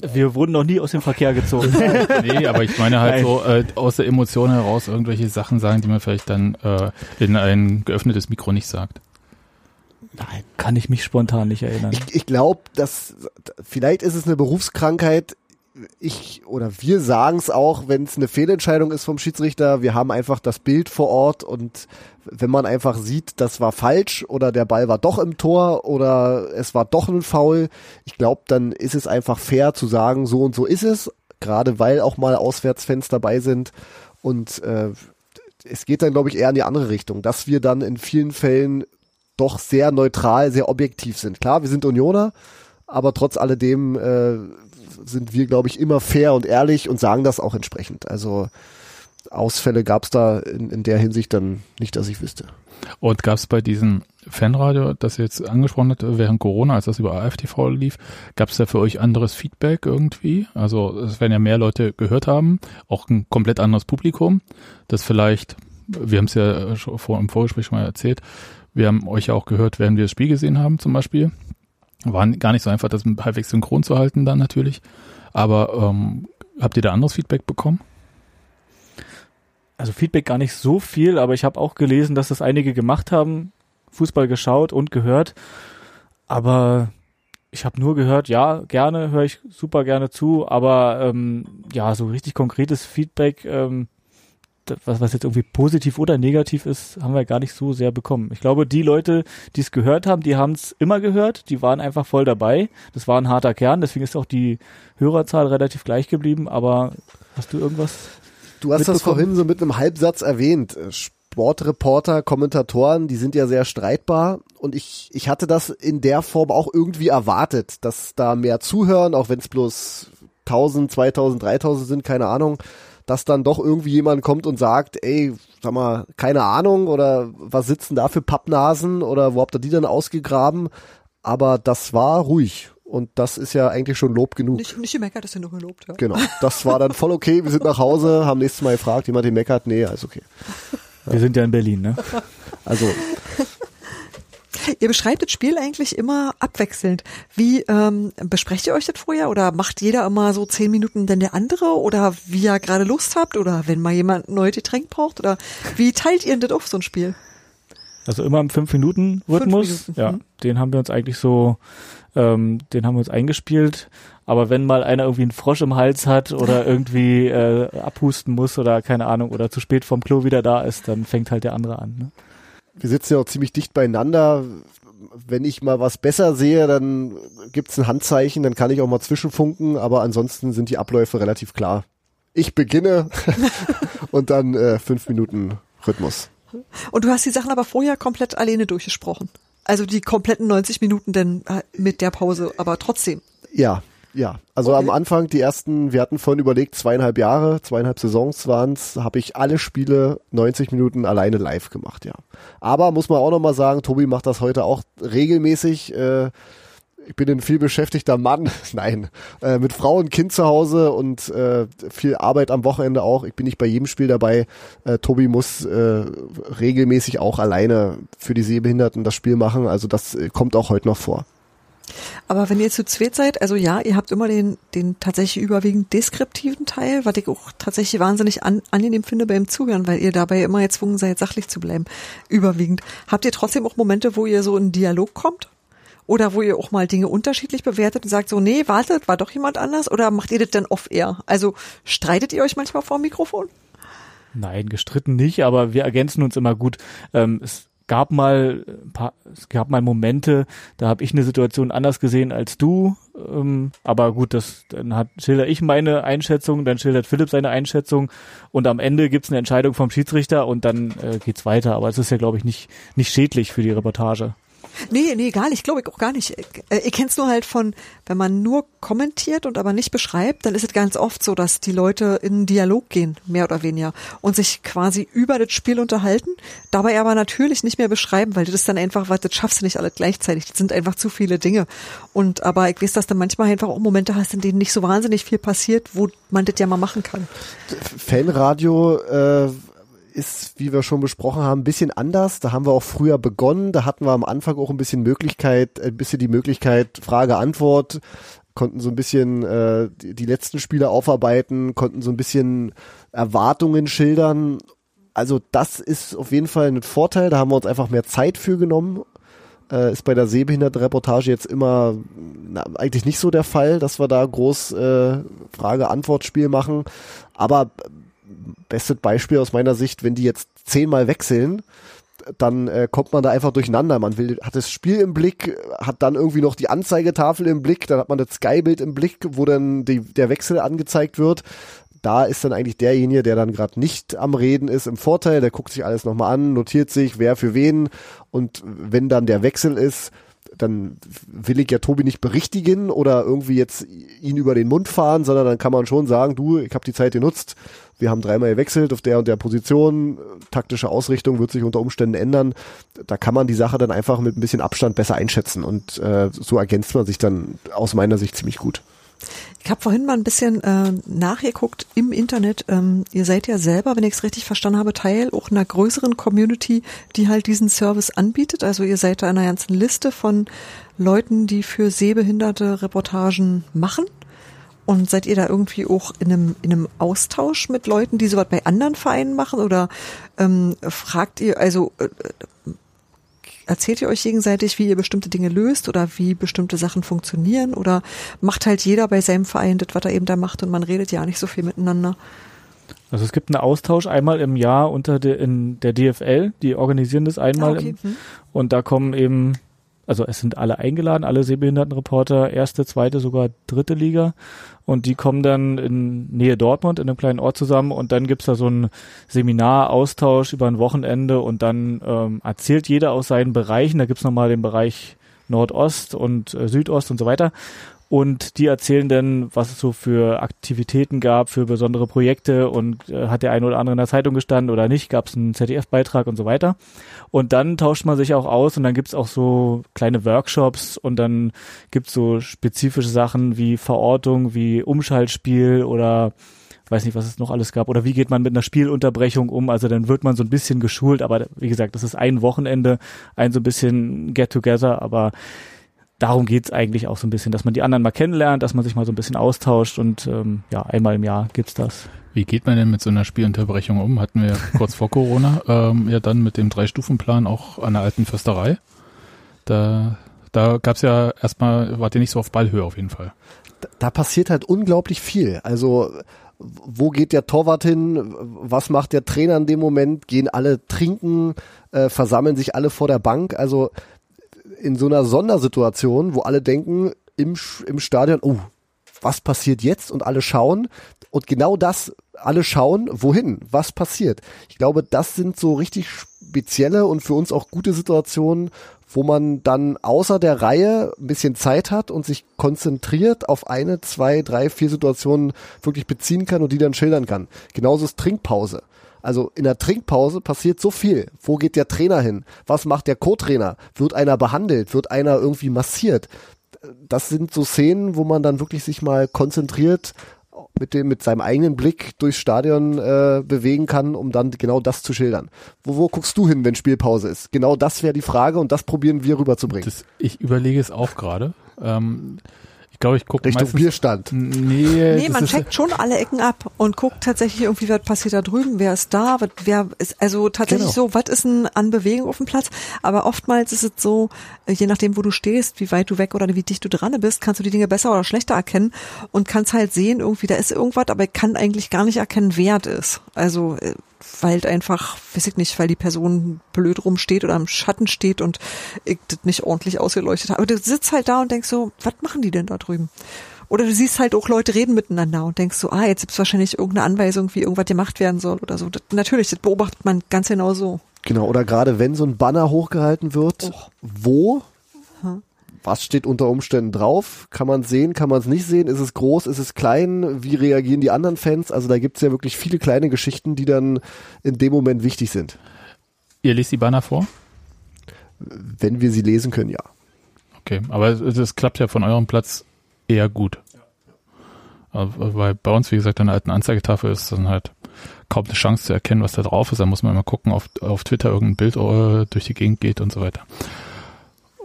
Wir wurden noch nie aus dem Verkehr gezogen. nee, aber ich meine halt Nein. so äh, aus der Emotion heraus irgendwelche Sachen sagen, die man vielleicht dann äh, in ein geöffnetes Mikro nicht sagt. Nein, kann ich mich spontan nicht erinnern. Ich, ich glaube, dass vielleicht ist es eine Berufskrankheit. ich oder wir sagen es auch, wenn es eine Fehlentscheidung ist vom Schiedsrichter, wir haben einfach das Bild vor Ort und wenn man einfach sieht, das war falsch oder der Ball war doch im Tor oder es war doch ein Foul, ich glaube, dann ist es einfach fair zu sagen, so und so ist es, gerade weil auch mal Auswärtsfans dabei sind und äh, es geht dann, glaube ich, eher in die andere Richtung, dass wir dann in vielen Fällen doch sehr neutral, sehr objektiv sind. Klar, wir sind Unioner, aber trotz alledem äh, sind wir, glaube ich, immer fair und ehrlich und sagen das auch entsprechend. Also Ausfälle gab es da in, in der Hinsicht dann nicht, dass ich wüsste. Und gab es bei diesem Fanradio, das ihr jetzt angesprochen habt, während Corona, als das über AFTV lief, gab es da für euch anderes Feedback irgendwie? Also es werden ja mehr Leute gehört haben, auch ein komplett anderes Publikum, das vielleicht, wir haben es ja vor, im Vorgespräch schon mal erzählt, wir haben euch ja auch gehört, während wir das Spiel gesehen haben zum Beispiel. War gar nicht so einfach, das halbwegs synchron zu halten dann natürlich. Aber ähm, habt ihr da anderes Feedback bekommen? Also Feedback gar nicht so viel, aber ich habe auch gelesen, dass das einige gemacht haben, Fußball geschaut und gehört. Aber ich habe nur gehört, ja, gerne, höre ich super gerne zu, aber ähm, ja, so richtig konkretes Feedback, ähm, was, was jetzt irgendwie positiv oder negativ ist, haben wir gar nicht so sehr bekommen. Ich glaube, die Leute, die es gehört haben, die haben es immer gehört, die waren einfach voll dabei. Das war ein harter Kern, deswegen ist auch die Hörerzahl relativ gleich geblieben, aber hast du irgendwas? Du hast das vorhin so mit einem Halbsatz erwähnt. Sportreporter, Kommentatoren, die sind ja sehr streitbar und ich, ich hatte das in der Form auch irgendwie erwartet, dass da mehr zuhören, auch wenn es bloß 1000, 2000, 3000 sind, keine Ahnung dass dann doch irgendwie jemand kommt und sagt, ey, sag mal, keine Ahnung oder was sitzen da für Pappnasen oder wo habt ihr die dann ausgegraben? Aber das war ruhig. Und das ist ja eigentlich schon Lob genug. Nicht, nicht gemeckert, ist ja nur gelobt, ja. Genau. Das war dann voll okay. Wir sind nach Hause, haben nächstes Mal gefragt, jemand den meckert. Nee, alles okay. Wir sind ja in Berlin, ne? Also, Ihr beschreibt das Spiel eigentlich immer abwechselnd. Wie ähm, besprecht ihr euch das vorher oder macht jeder immer so zehn Minuten denn der andere oder wie ihr gerade Lust habt oder wenn mal jemand ein neues Getränk braucht oder wie teilt ihr denn das auf so ein Spiel? Also immer im fünf Minuten Rhythmus. Fünf Minuten, Ja, mhm. den haben wir uns eigentlich so, ähm, den haben wir uns eingespielt. Aber wenn mal einer irgendwie einen Frosch im Hals hat oder irgendwie äh, abhusten muss oder keine Ahnung oder zu spät vom Klo wieder da ist, dann fängt halt der andere an. Ne? wir sitzen ja auch ziemlich dicht beieinander. Wenn ich mal was besser sehe, dann gibt's ein Handzeichen, dann kann ich auch mal zwischenfunken, aber ansonsten sind die Abläufe relativ klar. Ich beginne und dann äh, fünf Minuten Rhythmus. Und du hast die Sachen aber vorher komplett alleine durchgesprochen. Also die kompletten 90 Minuten denn äh, mit der Pause, aber trotzdem. Ja, ja. Also Okay. am Anfang, die ersten, wir hatten vorhin überlegt, zweieinhalb Jahre, zweieinhalb Saisons waren's, habe ich alle Spiele 90 Minuten alleine live gemacht, ja. Aber muss man auch nochmal sagen, Tobi macht das heute auch regelmäßig. Äh, ich bin ein viel beschäftigter Mann, nein, äh, mit Frau und Kind zu Hause und äh, viel Arbeit am Wochenende auch. Ich bin nicht bei jedem Spiel dabei. Äh, Tobi muss äh, regelmäßig auch alleine für die Sehbehinderten das Spiel machen. Also das äh, kommt auch heute noch vor. Aber wenn ihr zu zweit seid, also ja, ihr habt immer den, den tatsächlich überwiegend deskriptiven Teil, was ich auch tatsächlich wahnsinnig an, angenehm finde beim Zuhören, weil ihr dabei immer gezwungen seid, sachlich zu bleiben. Überwiegend. Habt ihr trotzdem auch Momente, wo ihr so in Dialog kommt? Oder wo ihr auch mal Dinge unterschiedlich bewertet und sagt so, nee, wartet, war doch jemand anders? Oder macht ihr das dann off-air? Also streitet ihr euch manchmal vor dem Mikrofon? Nein, gestritten nicht, aber wir ergänzen uns immer gut. Ähm, es gab mal ein paar, es gab mal Momente, da habe ich eine Situation anders gesehen als du. Ähm, aber gut, das dann hat schilder ich meine Einschätzung, dann schildert Philipp seine Einschätzung und am Ende gibt's eine Entscheidung vom Schiedsrichter und dann äh, geht's weiter. Aber es ist ja, glaube ich, nicht nicht schädlich für die Reportage. Nee, nee, gar nicht, glaube ich auch gar nicht. Äh, Ich kenn's nur halt von, wenn man nur kommentiert und aber nicht beschreibt, dann ist es ganz oft so, dass die Leute in einen Dialog gehen, mehr oder weniger, und sich quasi über das Spiel unterhalten, dabei aber natürlich nicht mehr beschreiben, weil das dann einfach, weil das schaffst du nicht alle gleichzeitig. Das sind einfach zu viele Dinge. Und aber ich weiß, dass du manchmal einfach auch Momente hast, in denen nicht so wahnsinnig viel passiert, wo man das ja mal machen kann. Fanradio äh, ist, wie wir schon besprochen haben, ein bisschen anders. Da haben wir auch früher begonnen. Da hatten wir am Anfang auch ein bisschen Möglichkeit, ein bisschen die Möglichkeit Frage-Antwort, konnten so ein bisschen äh, die, die letzten Spiele aufarbeiten, konnten so ein bisschen Erwartungen schildern. Also das ist auf jeden Fall ein Vorteil. Da haben wir uns einfach mehr Zeit für genommen. Äh, ist bei der Sehbehindertenreportage jetzt immer na, eigentlich nicht so der Fall, dass wir da groß äh, Frage-Antwort-Spiel machen. Aber bestes Beispiel aus meiner Sicht, wenn die jetzt zehnmal wechseln, dann äh, kommt man da einfach durcheinander. Man will, hat das Spiel im Blick, hat dann irgendwie noch die Anzeigetafel im Blick, dann hat man das Skybild im Blick, wo dann die, der Wechsel angezeigt wird. Da ist dann eigentlich derjenige, der dann gerade nicht am Reden ist, im Vorteil. Der guckt sich alles nochmal an, notiert sich, wer für wen. Und wenn dann der Wechsel ist, dann will ich ja Tobi nicht berichtigen oder irgendwie jetzt ihn über den Mund fahren, sondern dann kann man schon sagen, du, ich habe die Zeit genutzt, wir haben dreimal gewechselt auf der und der Position, taktische Ausrichtung wird sich unter Umständen ändern. Da kann man die Sache dann einfach mit ein bisschen Abstand besser einschätzen und äh, so ergänzt man sich dann aus meiner Sicht ziemlich gut. Ich habe vorhin mal ein bisschen äh, nachgeguckt im Internet. Ähm, ihr seid ja selber, wenn ich es richtig verstanden habe, Teil auch einer größeren Community, die halt diesen Service anbietet. Also ihr seid da in einer ganzen Liste von Leuten, die für Sehbehinderte Reportagen machen. Und seid ihr da irgendwie auch in einem, in einem Austausch mit Leuten, die sowas bei anderen Vereinen machen? Oder ähm, fragt ihr, also äh, erzählt ihr euch gegenseitig, wie ihr bestimmte Dinge löst oder wie bestimmte Sachen funktionieren? Oder macht halt jeder bei seinem Verein das, was er eben da macht und man redet ja nicht so viel miteinander? Also es gibt einen Austausch einmal im Jahr unter der, in der DFL, die organisieren das einmal Ah, okay. im, Hm. und da kommen eben, also es sind alle eingeladen, alle Sehbehindertenreporter, erste, zweite, sogar dritte Liga. Und die kommen dann in Nähe Dortmund in einem kleinen Ort zusammen und dann gibt's da so ein Seminar, Austausch über ein Wochenende und dann ähm, erzählt jeder aus seinen Bereichen, da gibt's nochmal den Bereich Nordost und äh, Südost und so weiter und die erzählen dann, was es so für Aktivitäten gab, für besondere Projekte und äh, hat der eine oder andere in der Zeitung gestanden oder nicht, gab es einen ZDF-Beitrag und so weiter. Und dann tauscht man sich auch aus und dann gibt's auch so kleine Workshops und dann gibt's so spezifische Sachen wie Verortung, wie Umschaltspiel oder weiß nicht, was es noch alles gab. Oder wie geht man mit einer Spielunterbrechung um? Also dann wird man so ein bisschen geschult, aber wie gesagt, das ist ein Wochenende, ein so ein bisschen Get-Together, aber darum geht's eigentlich auch so ein bisschen, dass man die anderen mal kennenlernt, dass man sich mal so ein bisschen austauscht und ähm, ja, einmal im Jahr gibt's das. Wie geht man denn mit so einer Spielunterbrechung um? Hatten wir kurz vor Corona ähm, ja dann mit dem Drei-Stufen-Plan auch an der alten Försterei. Da, da gab's ja erstmal, wart ihr nicht so auf Ballhöhe auf jeden Fall. da, da passiert halt unglaublich viel. Also wo geht der Torwart hin? Was macht der Trainer in dem Moment? Gehen alle trinken? Äh, versammeln sich alle vor der Bank? Also in so einer Sondersituation, wo alle denken im, im Stadion, oh, was passiert jetzt? Und alle schauen. Und genau das, alle schauen, wohin? Was passiert? Ich glaube, das sind so richtig spezielle und für uns auch gute Situationen, wo man dann außer der Reihe ein bisschen Zeit hat und sich konzentriert auf eine, zwei, drei, vier Situationen wirklich beziehen kann und die dann schildern kann. Genauso ist Trinkpause. Also in der Trinkpause passiert so viel. Wo geht der Trainer hin? Was macht der Co-Trainer? Wird einer behandelt? Wird einer irgendwie massiert? Das sind so Szenen, wo man dann wirklich sich mal konzentriert mit dem mit seinem eigenen Blick durchs Stadion äh, bewegen kann, um dann genau das zu schildern. Wo, wo guckst du hin, wenn Spielpause ist? Genau das wäre die Frage und das probieren wir rüberzubringen. Das, ich überlege es auch gerade. Ähm, ich glaube, ich gucke Richtung meistens. Bierstand. Nee, Nee, man checkt schon alle Ecken ab und guckt tatsächlich irgendwie, was passiert da drüben, wer ist da, was, wer ist, also tatsächlich Genau. so, was ist denn an Bewegung auf dem Platz? Aber oftmals ist es so, äh, je nachdem, wo du stehst, wie weit du weg oder wie dicht du dran bist, kannst du die Dinge besser oder schlechter erkennen und kannst halt sehen, irgendwie, da ist irgendwas, aber ich kann eigentlich gar nicht erkennen, wer es ist. Also, äh, weil einfach, weiß ich nicht, weil die Person blöd rumsteht oder im Schatten steht und ich das nicht ordentlich ausgeleuchtet habe. Aber du sitzt halt da und denkst so, was machen die denn da drüben? Oder du siehst halt auch Leute reden miteinander und denkst so, ah, jetzt gibt's wahrscheinlich irgendeine Anweisung, wie irgendwas gemacht werden soll oder so. Das, natürlich, das beobachtet man ganz genau so. Genau, oder gerade wenn so ein Banner hochgehalten wird, Och. wo? Was steht unter Umständen drauf? Kann man sehen, kann man es nicht sehen? Ist es groß, ist es klein? Wie reagieren die anderen Fans? Also da gibt's ja wirklich viele kleine Geschichten, die dann in dem Moment wichtig sind. Ihr lest die Banner vor? Wenn wir sie lesen können, ja. Okay, aber es- das klappt ja von eurem Platz eher gut. Aber Weil bei uns, wie gesagt, an der alten Anzeigetafel ist dann halt kaum eine Chance zu erkennen, was da drauf ist. Da muss man immer gucken, auf, auf Twitter irgendein Bild äh, durch die Gegend geht und so weiter.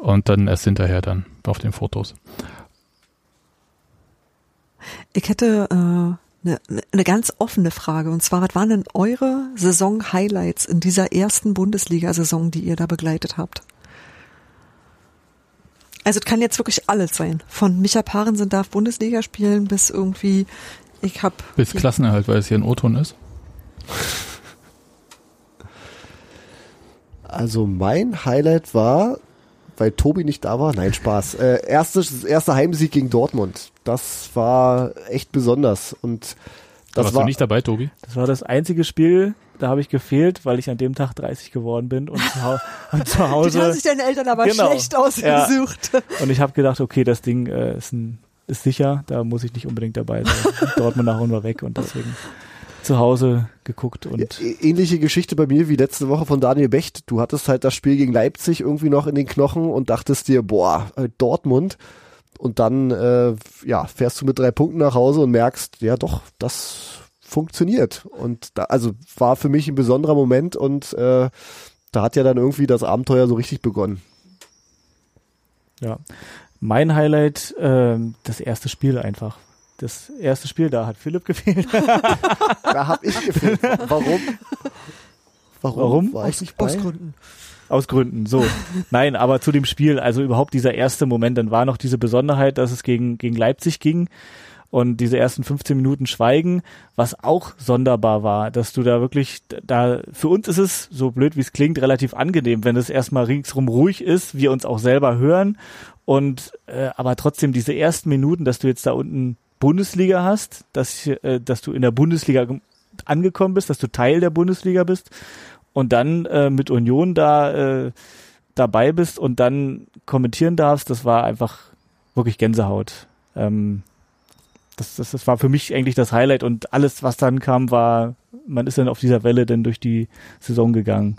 Und dann erst hinterher dann auf den Fotos. Ich hätte eine äh, ne, ne ganz offene Frage und zwar, was waren denn eure Saison-Highlights in dieser ersten Bundesliga-Saison, die ihr da begleitet habt? Also es kann jetzt wirklich alles sein. Von Micha Parensen darf Bundesliga spielen bis irgendwie, ich hab Bis Klassenerhalt, weil es hier ein O-Ton ist. Also mein Highlight war, weil Tobi nicht da war, nein, Spaß. Äh, erstes, erster Heimsieg gegen Dortmund. Das war echt besonders. Und Da das warst war du nicht dabei, Tobi? Das war das einzige Spiel, da habe ich gefehlt, weil ich an dem Tag 30 geworden bin und zu, Hau und zu Die haben Hause. sich deine Eltern aber Genau. schlecht ausgesucht. Und ich habe gedacht, okay, das Ding äh, ist, ein, ist sicher, da muss ich nicht unbedingt dabei sein. Dortmund nach und war weg und deswegen zu Hause geguckt und ähnliche Geschichte bei mir wie letzte Woche von Daniel Becht. Du hattest halt das Spiel gegen Leipzig irgendwie noch in den Knochen und dachtest dir, boah, äh, Dortmund. Und dann äh, ja, fährst du mit drei Punkten nach Hause und merkst, ja doch, das funktioniert. Und da, also war für mich ein besonderer Moment und äh, da hat ja dann irgendwie das Abenteuer so richtig begonnen. ja. Mein Highlight, ähm, das erste Spiel einfach. Das erste Spiel, da hat Philipp gefehlt. Da hab ich gefehlt. Warum? Warum? Warum? War ich nicht bei? Aus Gründen. Aus Gründen, so. Nein, aber zu dem Spiel, also überhaupt dieser erste Moment, dann war noch diese Besonderheit, dass es gegen, gegen Leipzig ging und diese ersten 15 Minuten Schweigen, was auch sonderbar war, dass du da wirklich, da, für uns ist es, so blöd wie es klingt, relativ angenehm, wenn es erstmal ringsrum ruhig ist, wir uns auch selber hören und, äh, aber trotzdem diese ersten Minuten, dass du jetzt da unten Bundesliga hast, dass, äh, dass du in der Bundesliga angekommen bist, dass du Teil der Bundesliga bist und dann äh, mit Union da äh, dabei bist und dann kommentieren darfst, das war einfach wirklich Gänsehaut. Ähm, das, das, das war für mich eigentlich das Highlight und alles, was dann kam, war, man ist dann auf dieser Welle dann durch die Saison gegangen,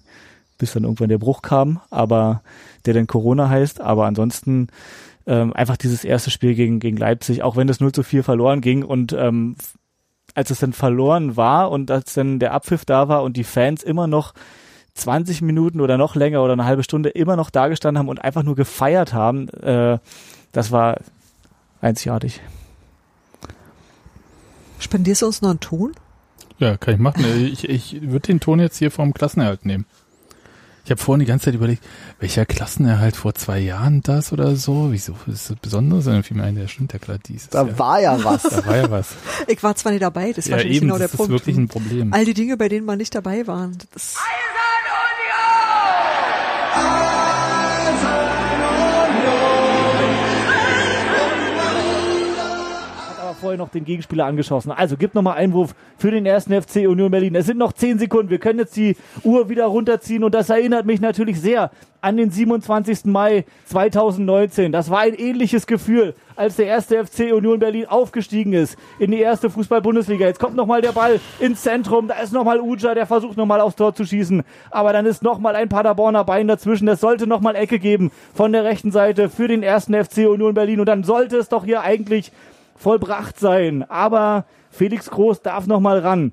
bis dann irgendwann der Bruch kam, aber der dann Corona heißt, aber ansonsten ähm, einfach dieses erste Spiel gegen, gegen Leipzig, auch wenn das 0 zu 4 verloren ging und ähm, als es dann verloren war und als dann der Abpfiff da war und die Fans immer noch 20 Minuten oder noch länger oder eine halbe Stunde immer noch dagestanden haben und einfach nur gefeiert haben, äh, das war einzigartig. Spendierst du uns noch einen Ton? Ja, kann ich machen. Ich, ich würde den Ton jetzt hier vom Klassenerhalt nehmen. Ich habe vorhin die ganze Zeit überlegt, welcher Klassenerhalt vor zwei Jahren das oder so? Wieso ist das Besonderes? Dann fiel mir ein, der stimmt ja klar dieses Da Jahr. war ja was. Da war ja was. Ich war zwar nicht dabei, das ja, war schon eben, genau der das ist Punkt. wirklich ein Problem. All die Dinge, bei denen wir nicht dabei waren. Das Hat aber vorher noch den Gegenspieler angeschossen. Also gibt nochmal Einwurf für den ersten FC Union Berlin. Es sind noch 10 Sekunden. Wir können jetzt die Uhr wieder runterziehen und das erinnert mich natürlich sehr an den 27. Mai 2019. Das war ein ähnliches Gefühl, als der erste FC Union Berlin aufgestiegen ist in die erste Fußball-Bundesliga. Jetzt kommt nochmal der Ball ins Zentrum. Da ist nochmal Uja, der versucht nochmal aufs Tor zu schießen. Aber dann ist nochmal ein Paderborner Bein dazwischen. Das sollte nochmal Ecke geben von der rechten Seite für den ersten FC Union Berlin. Und dann sollte es doch hier eigentlich vollbracht sein. Aber Felix Groß darf nochmal ran.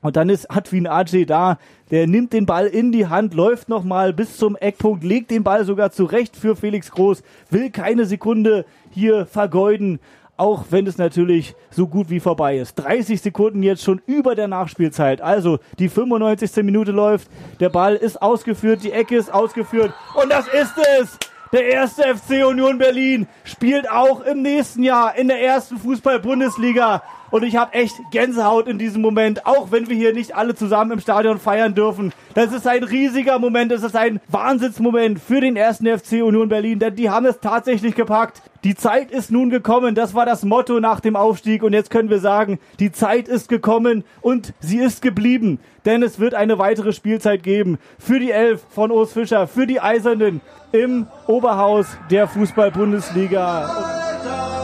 Und dann ist Adwin Ajay da, der nimmt den Ball in die Hand, läuft nochmal bis zum Eckpunkt, legt den Ball sogar zurecht für Felix Groß, will keine Sekunde hier vergeuden, auch wenn es natürlich so gut wie vorbei ist. 30 Sekunden jetzt schon über der Nachspielzeit. Also die 95. Minute läuft, der Ball ist ausgeführt, die Ecke ist ausgeführt und das ist es! Der erste FC Union Berlin spielt auch im nächsten Jahr in der ersten Fußball-Bundesliga. Und ich habe echt Gänsehaut in diesem Moment, auch wenn wir hier nicht alle zusammen im Stadion feiern dürfen. Das ist ein riesiger Moment, das ist ein Wahnsinnsmoment für den ersten FC Union Berlin, denn die haben es tatsächlich gepackt. Die Zeit ist nun gekommen, das war das Motto nach dem Aufstieg und jetzt können wir sagen, die Zeit ist gekommen und sie ist geblieben, denn es wird eine weitere Spielzeit geben für die Elf von Urs Fischer, für die Eisernen im Oberhaus der Fußball-Bundesliga.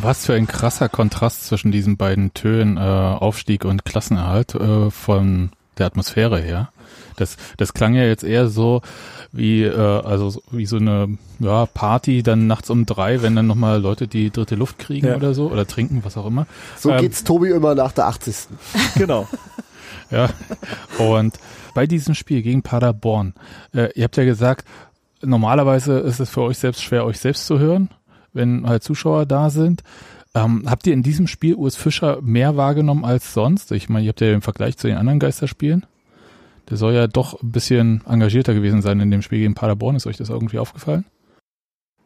Was für ein krasser Kontrast zwischen diesen beiden Tönen äh, Aufstieg und Klassenerhalt äh, von der Atmosphäre her. Das, das klang ja jetzt eher so wie äh, also so- wie so eine ja, Party dann nachts um drei, wenn dann nochmal Leute die dritte Luft kriegen Ja. oder so oder trinken, was auch immer. So Ähm, geht's Tobi immer nach der 80. Genau. Ja. Und bei diesem Spiel gegen Paderborn, äh, ihr habt ja gesagt, normalerweise ist es für euch selbst schwer, euch selbst zu hören, wenn halt Zuschauer da sind. Ähm, habt ihr in diesem Spiel Urs Fischer mehr wahrgenommen als sonst? Ich meine, ihr habt ja den Vergleich zu den anderen Geisterspielen. Der soll ja doch ein bisschen engagierter gewesen sein in dem Spiel gegen Paderborn. Ist euch das irgendwie aufgefallen?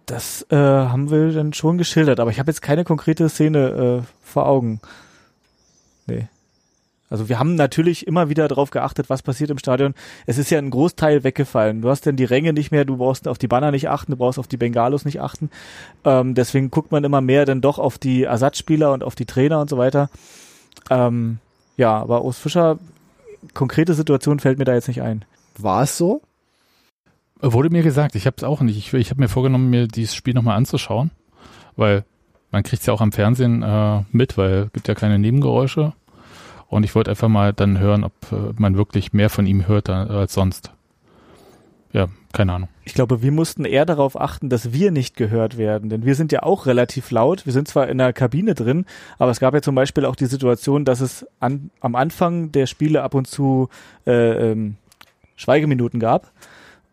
Das äh, haben wir dann schon geschildert, aber ich habe jetzt keine konkrete Szene äh, vor Augen. Nee. Also wir haben natürlich immer wieder darauf geachtet, was passiert im Stadion. Es ist ja ein Großteil weggefallen. Du hast dann die Ränge nicht mehr, du brauchst auf die Banner nicht achten, du brauchst auf die Bengalos nicht achten. Ähm, deswegen guckt man immer mehr dann doch auf die Ersatzspieler und auf die Trainer und so weiter. Ähm, ja, aber Urs Fischer, konkrete Situation fällt mir da jetzt nicht ein. War es so? Wurde mir gesagt, ich habe es auch nicht. Ich, ich habe mir vorgenommen, mir dieses Spiel nochmal anzuschauen, weil man kriegt es ja auch am Fernsehen äh, mit, weil es gibt ja keine Nebengeräusche. Und ich wollte einfach mal dann hören, ob äh, man wirklich mehr von ihm hört äh, als sonst. Ja, keine Ahnung. Ich glaube, wir mussten eher darauf achten, dass wir nicht gehört werden, denn wir sind ja auch relativ laut. Wir sind zwar in der Kabine drin, aber es gab ja zum Beispiel auch die Situation, dass es an, am Anfang der Spiele ab und zu äh, ähm, Schweigeminuten gab.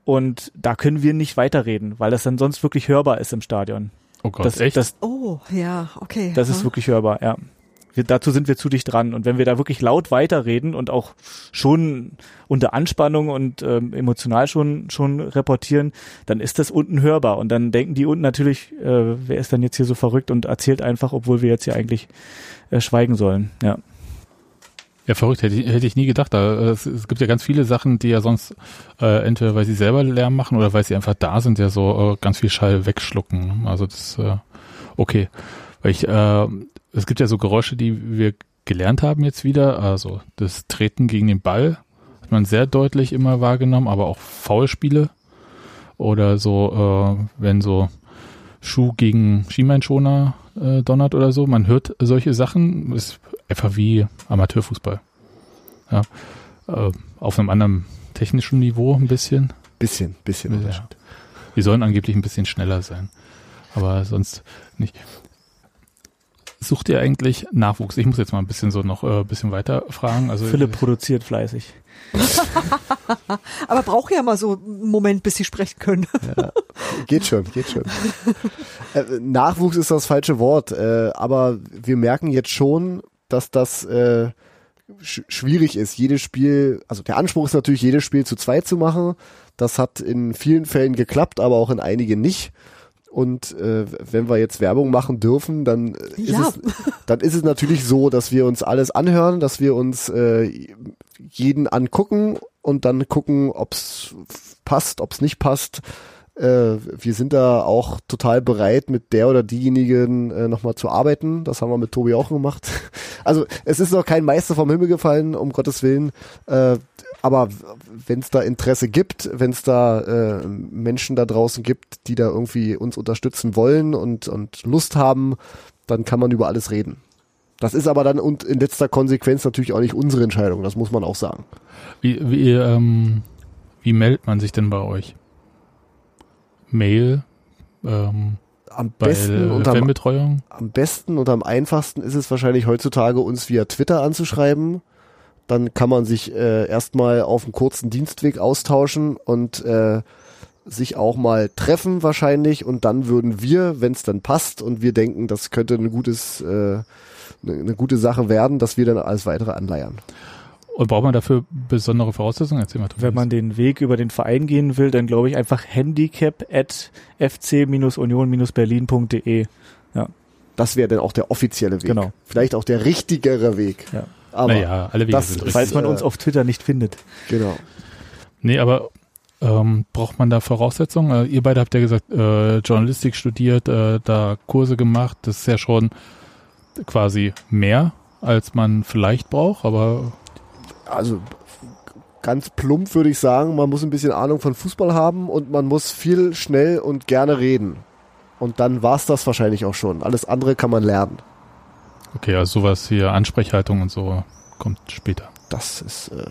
Und da können wir nicht weiterreden, weil das dann sonst wirklich hörbar ist im Stadion. Oh Gott, Das, echt? das, Oh, ja, okay. das ist Ja. wirklich hörbar, ja. Dazu sind wir zu dicht dran. Und wenn wir da wirklich laut weiterreden und auch schon unter Anspannung und ähm, emotional schon, schon reportieren, dann ist das unten hörbar. Und dann denken die unten natürlich, äh, wer ist denn jetzt hier so verrückt und erzählt einfach, obwohl wir jetzt hier eigentlich äh, schweigen sollen. Ja. Ja, verrückt, hätte ich, hätte ich nie gedacht. Da, äh, es, es gibt ja ganz viele Sachen, die ja sonst äh, entweder weil sie selber Lärm machen oder weil sie einfach da sind, ja so äh, ganz viel Schall wegschlucken. Also das äh, okay. Weil ich, äh, es gibt ja so Geräusche, die wir gelernt haben jetzt wieder. Also das Treten gegen den Ball hat man sehr deutlich immer wahrgenommen, aber auch Foulspiele oder so, äh, wenn so Schuh gegen Schienbeinschoner äh, donnert oder so. Man hört solche Sachen, ist einfach wie Amateurfußball. Ja. Äh, auf einem anderen technischen Niveau ein bisschen. Bisschen, bisschen Ja. Die sollen angeblich ein bisschen schneller sein. Aber sonst nicht. Sucht ihr eigentlich Nachwuchs? Ich muss jetzt mal ein bisschen so noch äh, ein bisschen weiter fragen. Also Philipp produziert fleißig. Aber braucht ja mal so einen Moment, bis sie sprechen können. Geht schon, geht schon. äh, Nachwuchs ist das falsche Wort, äh, aber wir merken jetzt schon, dass das äh, sch schwierig ist, jedes Spiel, also der Anspruch ist natürlich, jedes Spiel zu zweit zu machen. Das hat in vielen Fällen geklappt, aber auch in einigen nicht. Und äh, wenn wir jetzt Werbung machen dürfen, dann äh, ist, Ja. es, dann ist es natürlich so, dass wir uns alles anhören, dass wir uns äh, jeden angucken und dann gucken, ob's passt, ob's nicht passt. Äh, wir sind da auch total bereit, mit der oder diejenigen äh, nochmal zu arbeiten. Das haben wir mit Tobi auch gemacht. Also es ist noch kein Meister vom Himmel gefallen, um Gottes Willen. Äh, aber wenn es da Interesse gibt, wenn es da äh, Menschen da draußen gibt, die da irgendwie uns unterstützen wollen und, und Lust haben, dann kann man über alles reden. Das ist aber dann und in letzter Konsequenz natürlich auch nicht unsere Entscheidung, das muss man auch sagen. wie, wie, ähm, wie meldet man sich denn bei euch? Mail? Ähm, Am besten und am, Fanbetreuung? am besten und am einfachsten ist es wahrscheinlich heutzutage, uns via Twitter anzuschreiben. Dann kann man sich äh, erstmal auf einem kurzen Dienstweg austauschen und äh, sich auch mal treffen wahrscheinlich und dann würden wir, wenn es dann passt und wir denken, das könnte ein gutes, äh, eine, eine gute Sache werden, dass wir dann alles weitere anleiern. Und braucht man dafür besondere Voraussetzungen? Erzähl mal, Tobias. Wenn man den Weg über den Verein gehen will, dann glaube ich einfach handicap at fc-union-berlin.de. Das wäre dann auch der offizielle Weg. Genau. Vielleicht auch der richtigere Weg. Ja. Aber naja, alle Wege das sind. Falls man äh, uns auf Twitter nicht findet. genau. Nee, aber ähm, braucht man da Voraussetzungen? Äh, ihr beide habt ja gesagt, äh, Journalistik studiert, äh, da Kurse gemacht. Das ist ja schon quasi mehr, als man vielleicht braucht, aber also ganz plump würde ich sagen, man muss ein bisschen Ahnung von Fußball haben und man muss viel, schnell und gerne reden. Und dann war's das wahrscheinlich auch schon. Alles andere kann man lernen. Okay, also sowas hier, Ansprechhaltung und so kommt später. Das ist äh,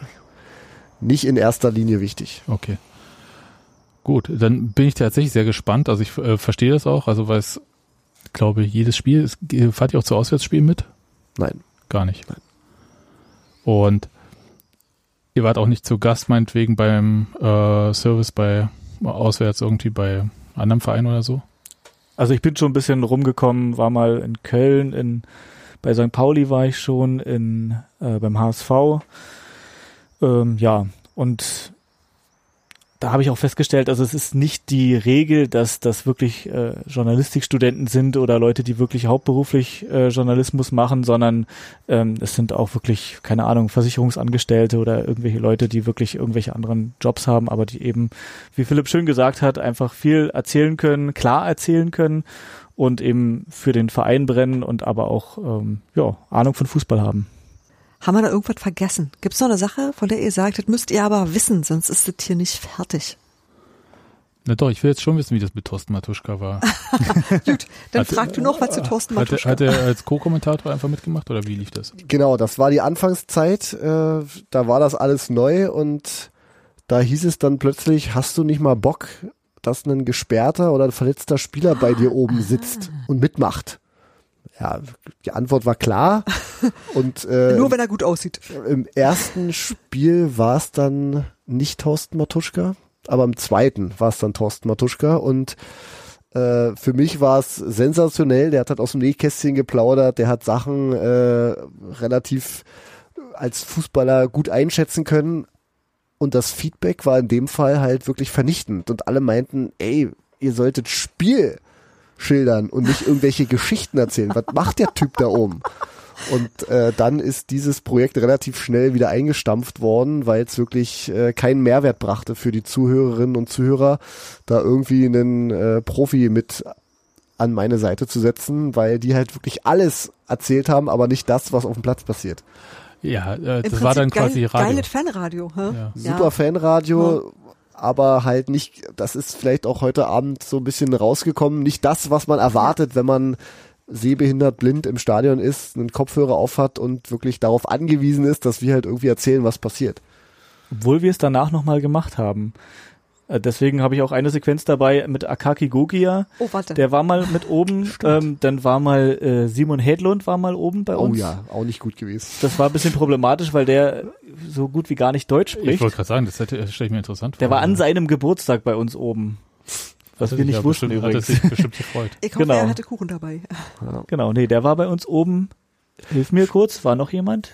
nicht in erster Linie wichtig. Okay. Gut, dann bin ich tatsächlich sehr gespannt. Also ich äh, verstehe das auch, also weil es, glaube ich, jedes Spiel, ist, fahrt ihr auch zu Auswärtsspielen mit? Nein. Gar nicht. Und ihr wart auch nicht zu Gast, meinetwegen beim äh, Service bei auswärts irgendwie bei anderem Verein oder so? Also ich bin schon ein bisschen rumgekommen, war mal in Köln, in bei St. Pauli war ich schon, in äh, beim HSV. Ähm, ja, und da habe ich auch festgestellt, also es ist nicht die Regel, dass das wirklich äh, Journalistikstudenten sind oder Leute, die wirklich hauptberuflich äh, Journalismus machen, sondern ähm, es sind auch wirklich, keine Ahnung, Versicherungsangestellte oder irgendwelche Leute, die wirklich irgendwelche anderen Jobs haben, aber die eben, wie Philipp schön gesagt hat, einfach viel erzählen können, klar erzählen können und eben für den Verein brennen und aber auch ähm, ja, Ahnung von Fußball haben. Haben wir da irgendwas vergessen? Gibt es noch eine Sache, von der ihr sagt, das müsst ihr aber wissen, sonst ist das hier nicht fertig? Na doch, ich will jetzt schon wissen, wie das mit Thorsten Matuschka war. Gut, dann Hat- frag du noch was zu Thorsten Hat, er- Matuschka. hat er als Co-Kommentator einfach mitgemacht oder wie lief das? Genau, das war die Anfangszeit. Äh, da war das alles neu und da hieß es dann plötzlich, hast du nicht mal Bock, dass ein gesperrter oder ein verletzter Spieler bei dir oben sitzt und mitmacht? Ja, die Antwort war klar. Und äh, Nur wenn er gut aussieht. im ersten Spiel war es dann nicht Thorsten Matuschka, aber im zweiten war es dann Thorsten Matuschka und äh, für mich war es sensationell. Der hat halt aus dem Nähkästchen geplaudert, der hat Sachen äh, relativ als Fußballer gut einschätzen können und das Feedback war in dem Fall halt wirklich vernichtend und alle meinten, ey, ihr solltet Spiel schildern und nicht irgendwelche Geschichten erzählen. Was macht der Typ da oben? Und äh, dann ist dieses Projekt relativ schnell wieder eingestampft worden, weil es wirklich äh, keinen Mehrwert brachte für die Zuhörerinnen und Zuhörer, da irgendwie einen äh, Profi mit an meine Seite zu setzen, weil die halt wirklich alles erzählt haben, aber nicht das, was auf dem Platz passiert. Ja, äh, das Prinzip war dann geil, quasi Radio. Geiles Fanradio. Hä? Ja. Super Fanradio, aber halt nicht, das ist vielleicht auch heute Abend so ein bisschen rausgekommen, nicht das, was man erwartet, wenn man sehbehindert blind im Stadion ist, einen Kopfhörer aufhat und wirklich darauf angewiesen ist, dass wir halt irgendwie erzählen, was passiert. Obwohl wir es danach nochmal gemacht haben. Äh, Deswegen habe ich auch eine Sequenz dabei mit Akaki Gogia. Oh, warte. Der war mal mit oben. ähm, dann war mal äh, Simon Hedlund war mal oben bei Oh uns. ja, auch nicht gut gewesen. Das war ein bisschen problematisch, weil der so gut wie gar nicht Deutsch Ich spricht. wollte gerade sagen, das hätte- das stelle ich mir interessant vor. Der war an seinem Geburtstag bei uns oben. Was Hat wir er nicht ja wussten bestimmt, Hat er übrigens. sich bestimmt gefreut. ich hoffe, genau. er hatte Kuchen dabei. Genau, nee, der war bei uns oben. Hilf mir kurz, war noch jemand?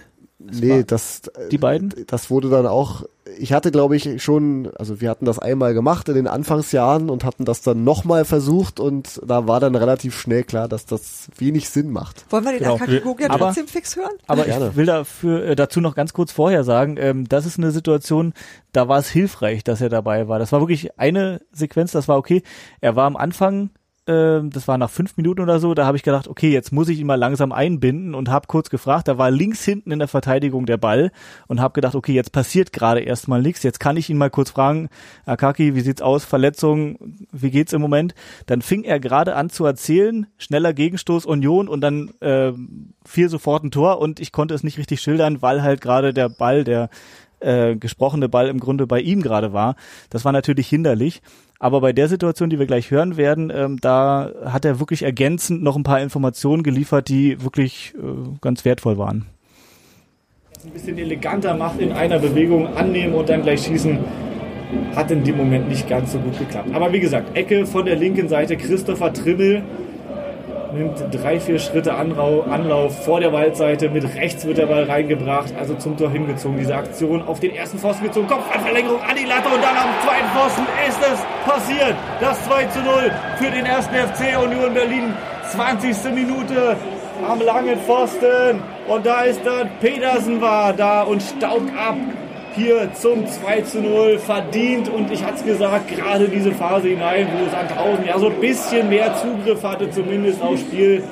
Nee, das, äh, Die beiden? das wurde dann auch, ich hatte glaube ich schon, also wir hatten das einmal gemacht in den Anfangsjahren und hatten das dann nochmal versucht und da war dann relativ schnell klar, dass das wenig Sinn macht. Wollen wir den Genau. Akaki Gogia Aber- trotzdem fix hören? Aber Gerne. ich will dafür, äh, dazu noch ganz kurz vorher sagen, ähm, das ist eine Situation, da war es hilfreich, dass er dabei war. Das war wirklich eine Sequenz, das war okay. Er war am Anfang, ähm, das war nach fünf Minuten oder so, da habe ich gedacht, okay, jetzt muss ich ihn mal langsam einbinden und habe kurz gefragt, da war links hinten in der Verteidigung der Ball und habe gedacht, okay, jetzt passiert gerade erstmal nichts, jetzt kann ich ihn mal kurz fragen, Akaki, wie sieht's aus, Verletzung, wie geht's im Moment? Dann fing er gerade an zu erzählen, schneller Gegenstoß Union und dann ähm, fiel sofort ein Tor und ich konnte es nicht richtig schildern, weil halt gerade der Ball, der äh, gesprochene Ball im Grunde bei ihm gerade war. Das war natürlich hinderlich. Aber bei der Situation, die wir gleich hören werden, ähm, da hat er wirklich ergänzend noch ein paar Informationen geliefert, die wirklich äh, ganz wertvoll waren. ein bisschen eleganter macht in einer Bewegung, annehmen und dann gleich schießen, hat in dem Moment nicht ganz so gut geklappt. Aber wie gesagt, Ecke von der linken Seite, Christopher Trimmel nimmt drei, vier Schritte Anlauf vor der Waldseite, mit rechts wird der Ball reingebracht, also zum Tor hingezogen. Diese Aktion auf den ersten Pfosten gezogen, Kopfballverlängerung an die Latte und dann am zweiten Pfosten ist es passiert. Das 2 zu 0 für den ersten FC Union Berlin. 20. Minute am langen Pfosten und da ist dann Pedersen war da und staubt ab hier zum 2 zu 0 verdient und ich hatte es gesagt, gerade diese Phase hinein, wo Sandhausen ja so ein bisschen mehr Zugriff hatte, zumindest aufs Spiel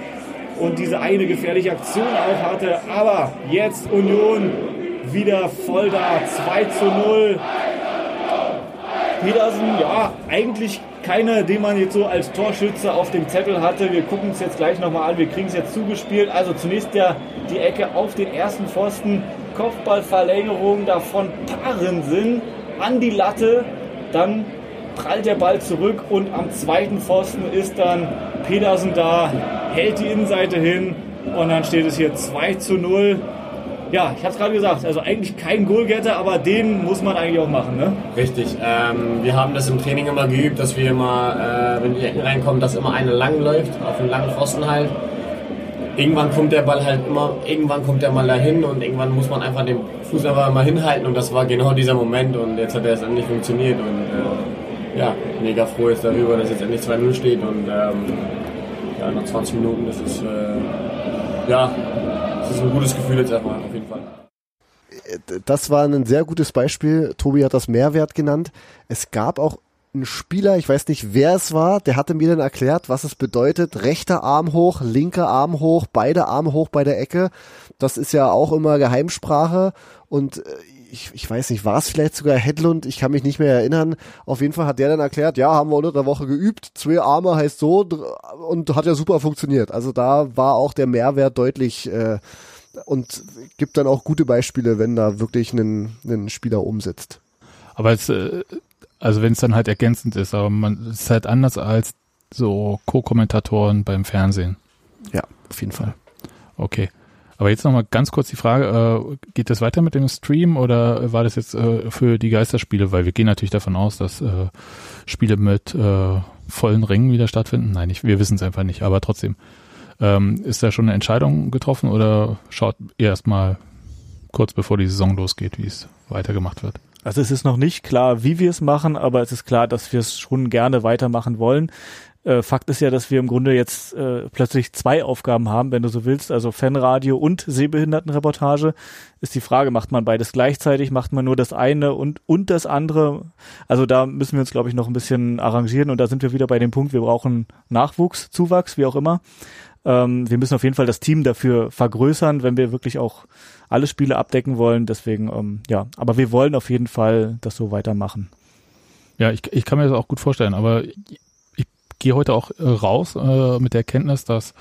und diese eine gefährliche Aktion auch hatte, aber jetzt Union wieder voll da, 2 zu 0. Pedersen, ja, eigentlich keiner, den man jetzt so als Torschütze auf dem Zettel hatte. Wir gucken es jetzt gleich nochmal an, wir kriegen es jetzt zugespielt. Also zunächst ja die Ecke auf den ersten Pfosten, Kopfballverlängerung, davon Paaren an die Latte, dann prallt der Ball zurück und am zweiten Pfosten ist dann Pedersen da, hält die Innenseite hin und dann steht es hier 2 zu 0. ja, ich habe es gerade gesagt, also eigentlich kein Goalgetter, aber den muss man eigentlich auch machen, ne? Richtig. Ähm, wir haben das im Training immer geübt, dass wir immer, äh, wenn die Ecken reinkommen, dass immer eine lang läuft, auf einen langen Pfosten halt. Irgendwann kommt der Ball halt immer, irgendwann kommt der mal dahin und irgendwann muss man einfach den Fuß einfach mal hinhalten und das war genau dieser Moment und jetzt hat er es endlich funktioniert und äh, ja, mega froh jetzt darüber, dass jetzt endlich 2-0 steht und ähm, ja, nach 20 Minuten ist es, äh, ja, es ist ein gutes Gefühl jetzt erstmal, auf jeden Fall. das war ein sehr gutes Beispiel. Tobi hat das Mehrwert genannt. Es gab auch einen Spieler, ich weiß nicht, wer es war, der hatte mir dann erklärt, was es bedeutet. Rechter Arm hoch, linker Arm hoch, beide Arme hoch bei der Ecke. Das ist ja auch immer Geheimsprache. Und äh, ich, ich weiß nicht, war es vielleicht sogar Hedlund? Ich kann mich nicht mehr erinnern. Auf jeden Fall hat der dann erklärt, ja, haben wir unter der Woche geübt. Zwei Arme heißt so und hat ja super funktioniert. Also da war auch der Mehrwert deutlich äh, und gibt dann auch gute Beispiele, wenn da wirklich ein, ein Spieler umsetzt. Aber es, äh, also wenn es dann halt ergänzend ist, aber man es ist halt anders als so Co-Kommentatoren beim Fernsehen. Ja, auf jeden Fall. Okay. Aber jetzt nochmal ganz kurz die Frage, äh, geht das weiter mit dem Stream oder war das jetzt äh, für die Geisterspiele? Weil wir gehen natürlich davon aus, dass äh, Spiele mit äh, vollen Rängen wieder stattfinden. Nein, ich, wir wissen es einfach nicht, aber trotzdem. Ähm, ist da schon eine Entscheidung getroffen oder schaut ihr erstmal kurz bevor die Saison losgeht, wie es weitergemacht wird? Also es ist noch nicht klar, wie wir es machen, aber es ist klar, dass wir es schon gerne weitermachen wollen. Äh, Fakt ist ja, dass wir im Grunde jetzt äh, plötzlich zwei Aufgaben haben, wenn du so willst, also Fanradio und Sehbehindertenreportage. Ist die Frage, macht man beides gleichzeitig, macht man nur das eine und, und das andere? Also da müssen wir uns, glaube ich, noch ein bisschen arrangieren und da sind wir wieder bei dem Punkt, wir brauchen Nachwuchs, Zuwachs, wie auch immer. Ähm, wir müssen auf jeden Fall das Team dafür vergrößern, wenn wir wirklich auch alle Spiele abdecken wollen. Deswegen, ähm, ja, aber wir wollen auf jeden Fall das so weitermachen. Ja, ich, ich kann mir das auch gut vorstellen, aber gehe heute auch äh, raus äh, mit der Erkenntnis, dass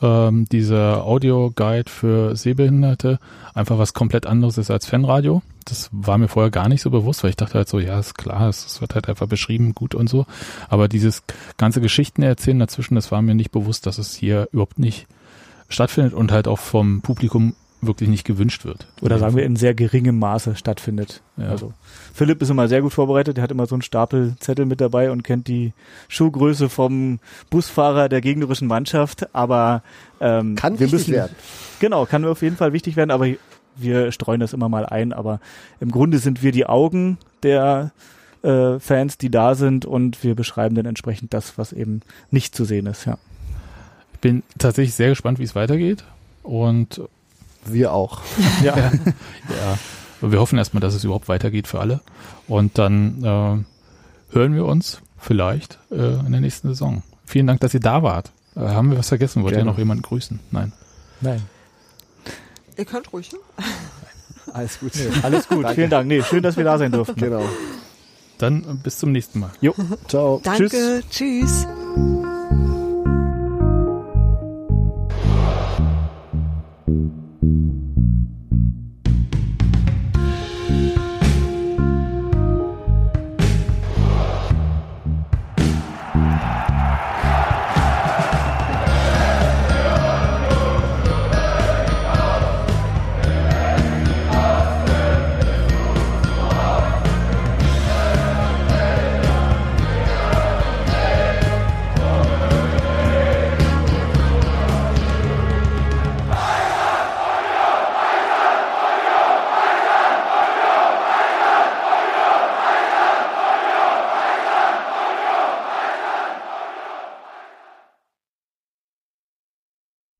ähm, dieser Audio-Guide für Sehbehinderte einfach was komplett anderes ist als Fanradio. Das war mir vorher gar nicht so bewusst, weil ich dachte halt so, ja, ist klar, es, es wird halt einfach beschrieben, gut und so. Aber dieses ganze Geschichten erzählen dazwischen, das war mir nicht bewusst, dass es hier überhaupt nicht stattfindet und halt auch vom Publikum wirklich nicht gewünscht wird. Oder sagen wir in sehr geringem Maße stattfindet. Ja. Also Philipp ist immer sehr gut vorbereitet, er hat immer so einen Stapel Zettel mit dabei und kennt die Schuhgröße vom Busfahrer der gegnerischen Mannschaft, aber ähm, Kann wir müssen werden. Genau, kann auf jeden Fall wichtig werden, aber wir streuen das immer mal ein, aber im Grunde sind wir die Augen der äh, Fans, die da sind und wir beschreiben dann entsprechend das, was eben nicht zu sehen ist, ja. Ich bin tatsächlich sehr gespannt, wie es weitergeht. Und Wir auch. Ja, ja, wir hoffen erstmal, dass es überhaupt weitergeht für alle. Und dann äh, hören wir uns vielleicht äh, in der nächsten Saison. Vielen Dank, dass ihr da wart. Äh, haben wir was vergessen? Wollt ihr Gerne. noch jemanden grüßen? Nein. nein. Ihr könnt ruhig. ne? Alles gut. Alles gut, vielen Dank. Nee, schön, dass wir da sein durften. Genau. Dann äh, bis zum nächsten Mal. Ciao. Danke. Tschüss.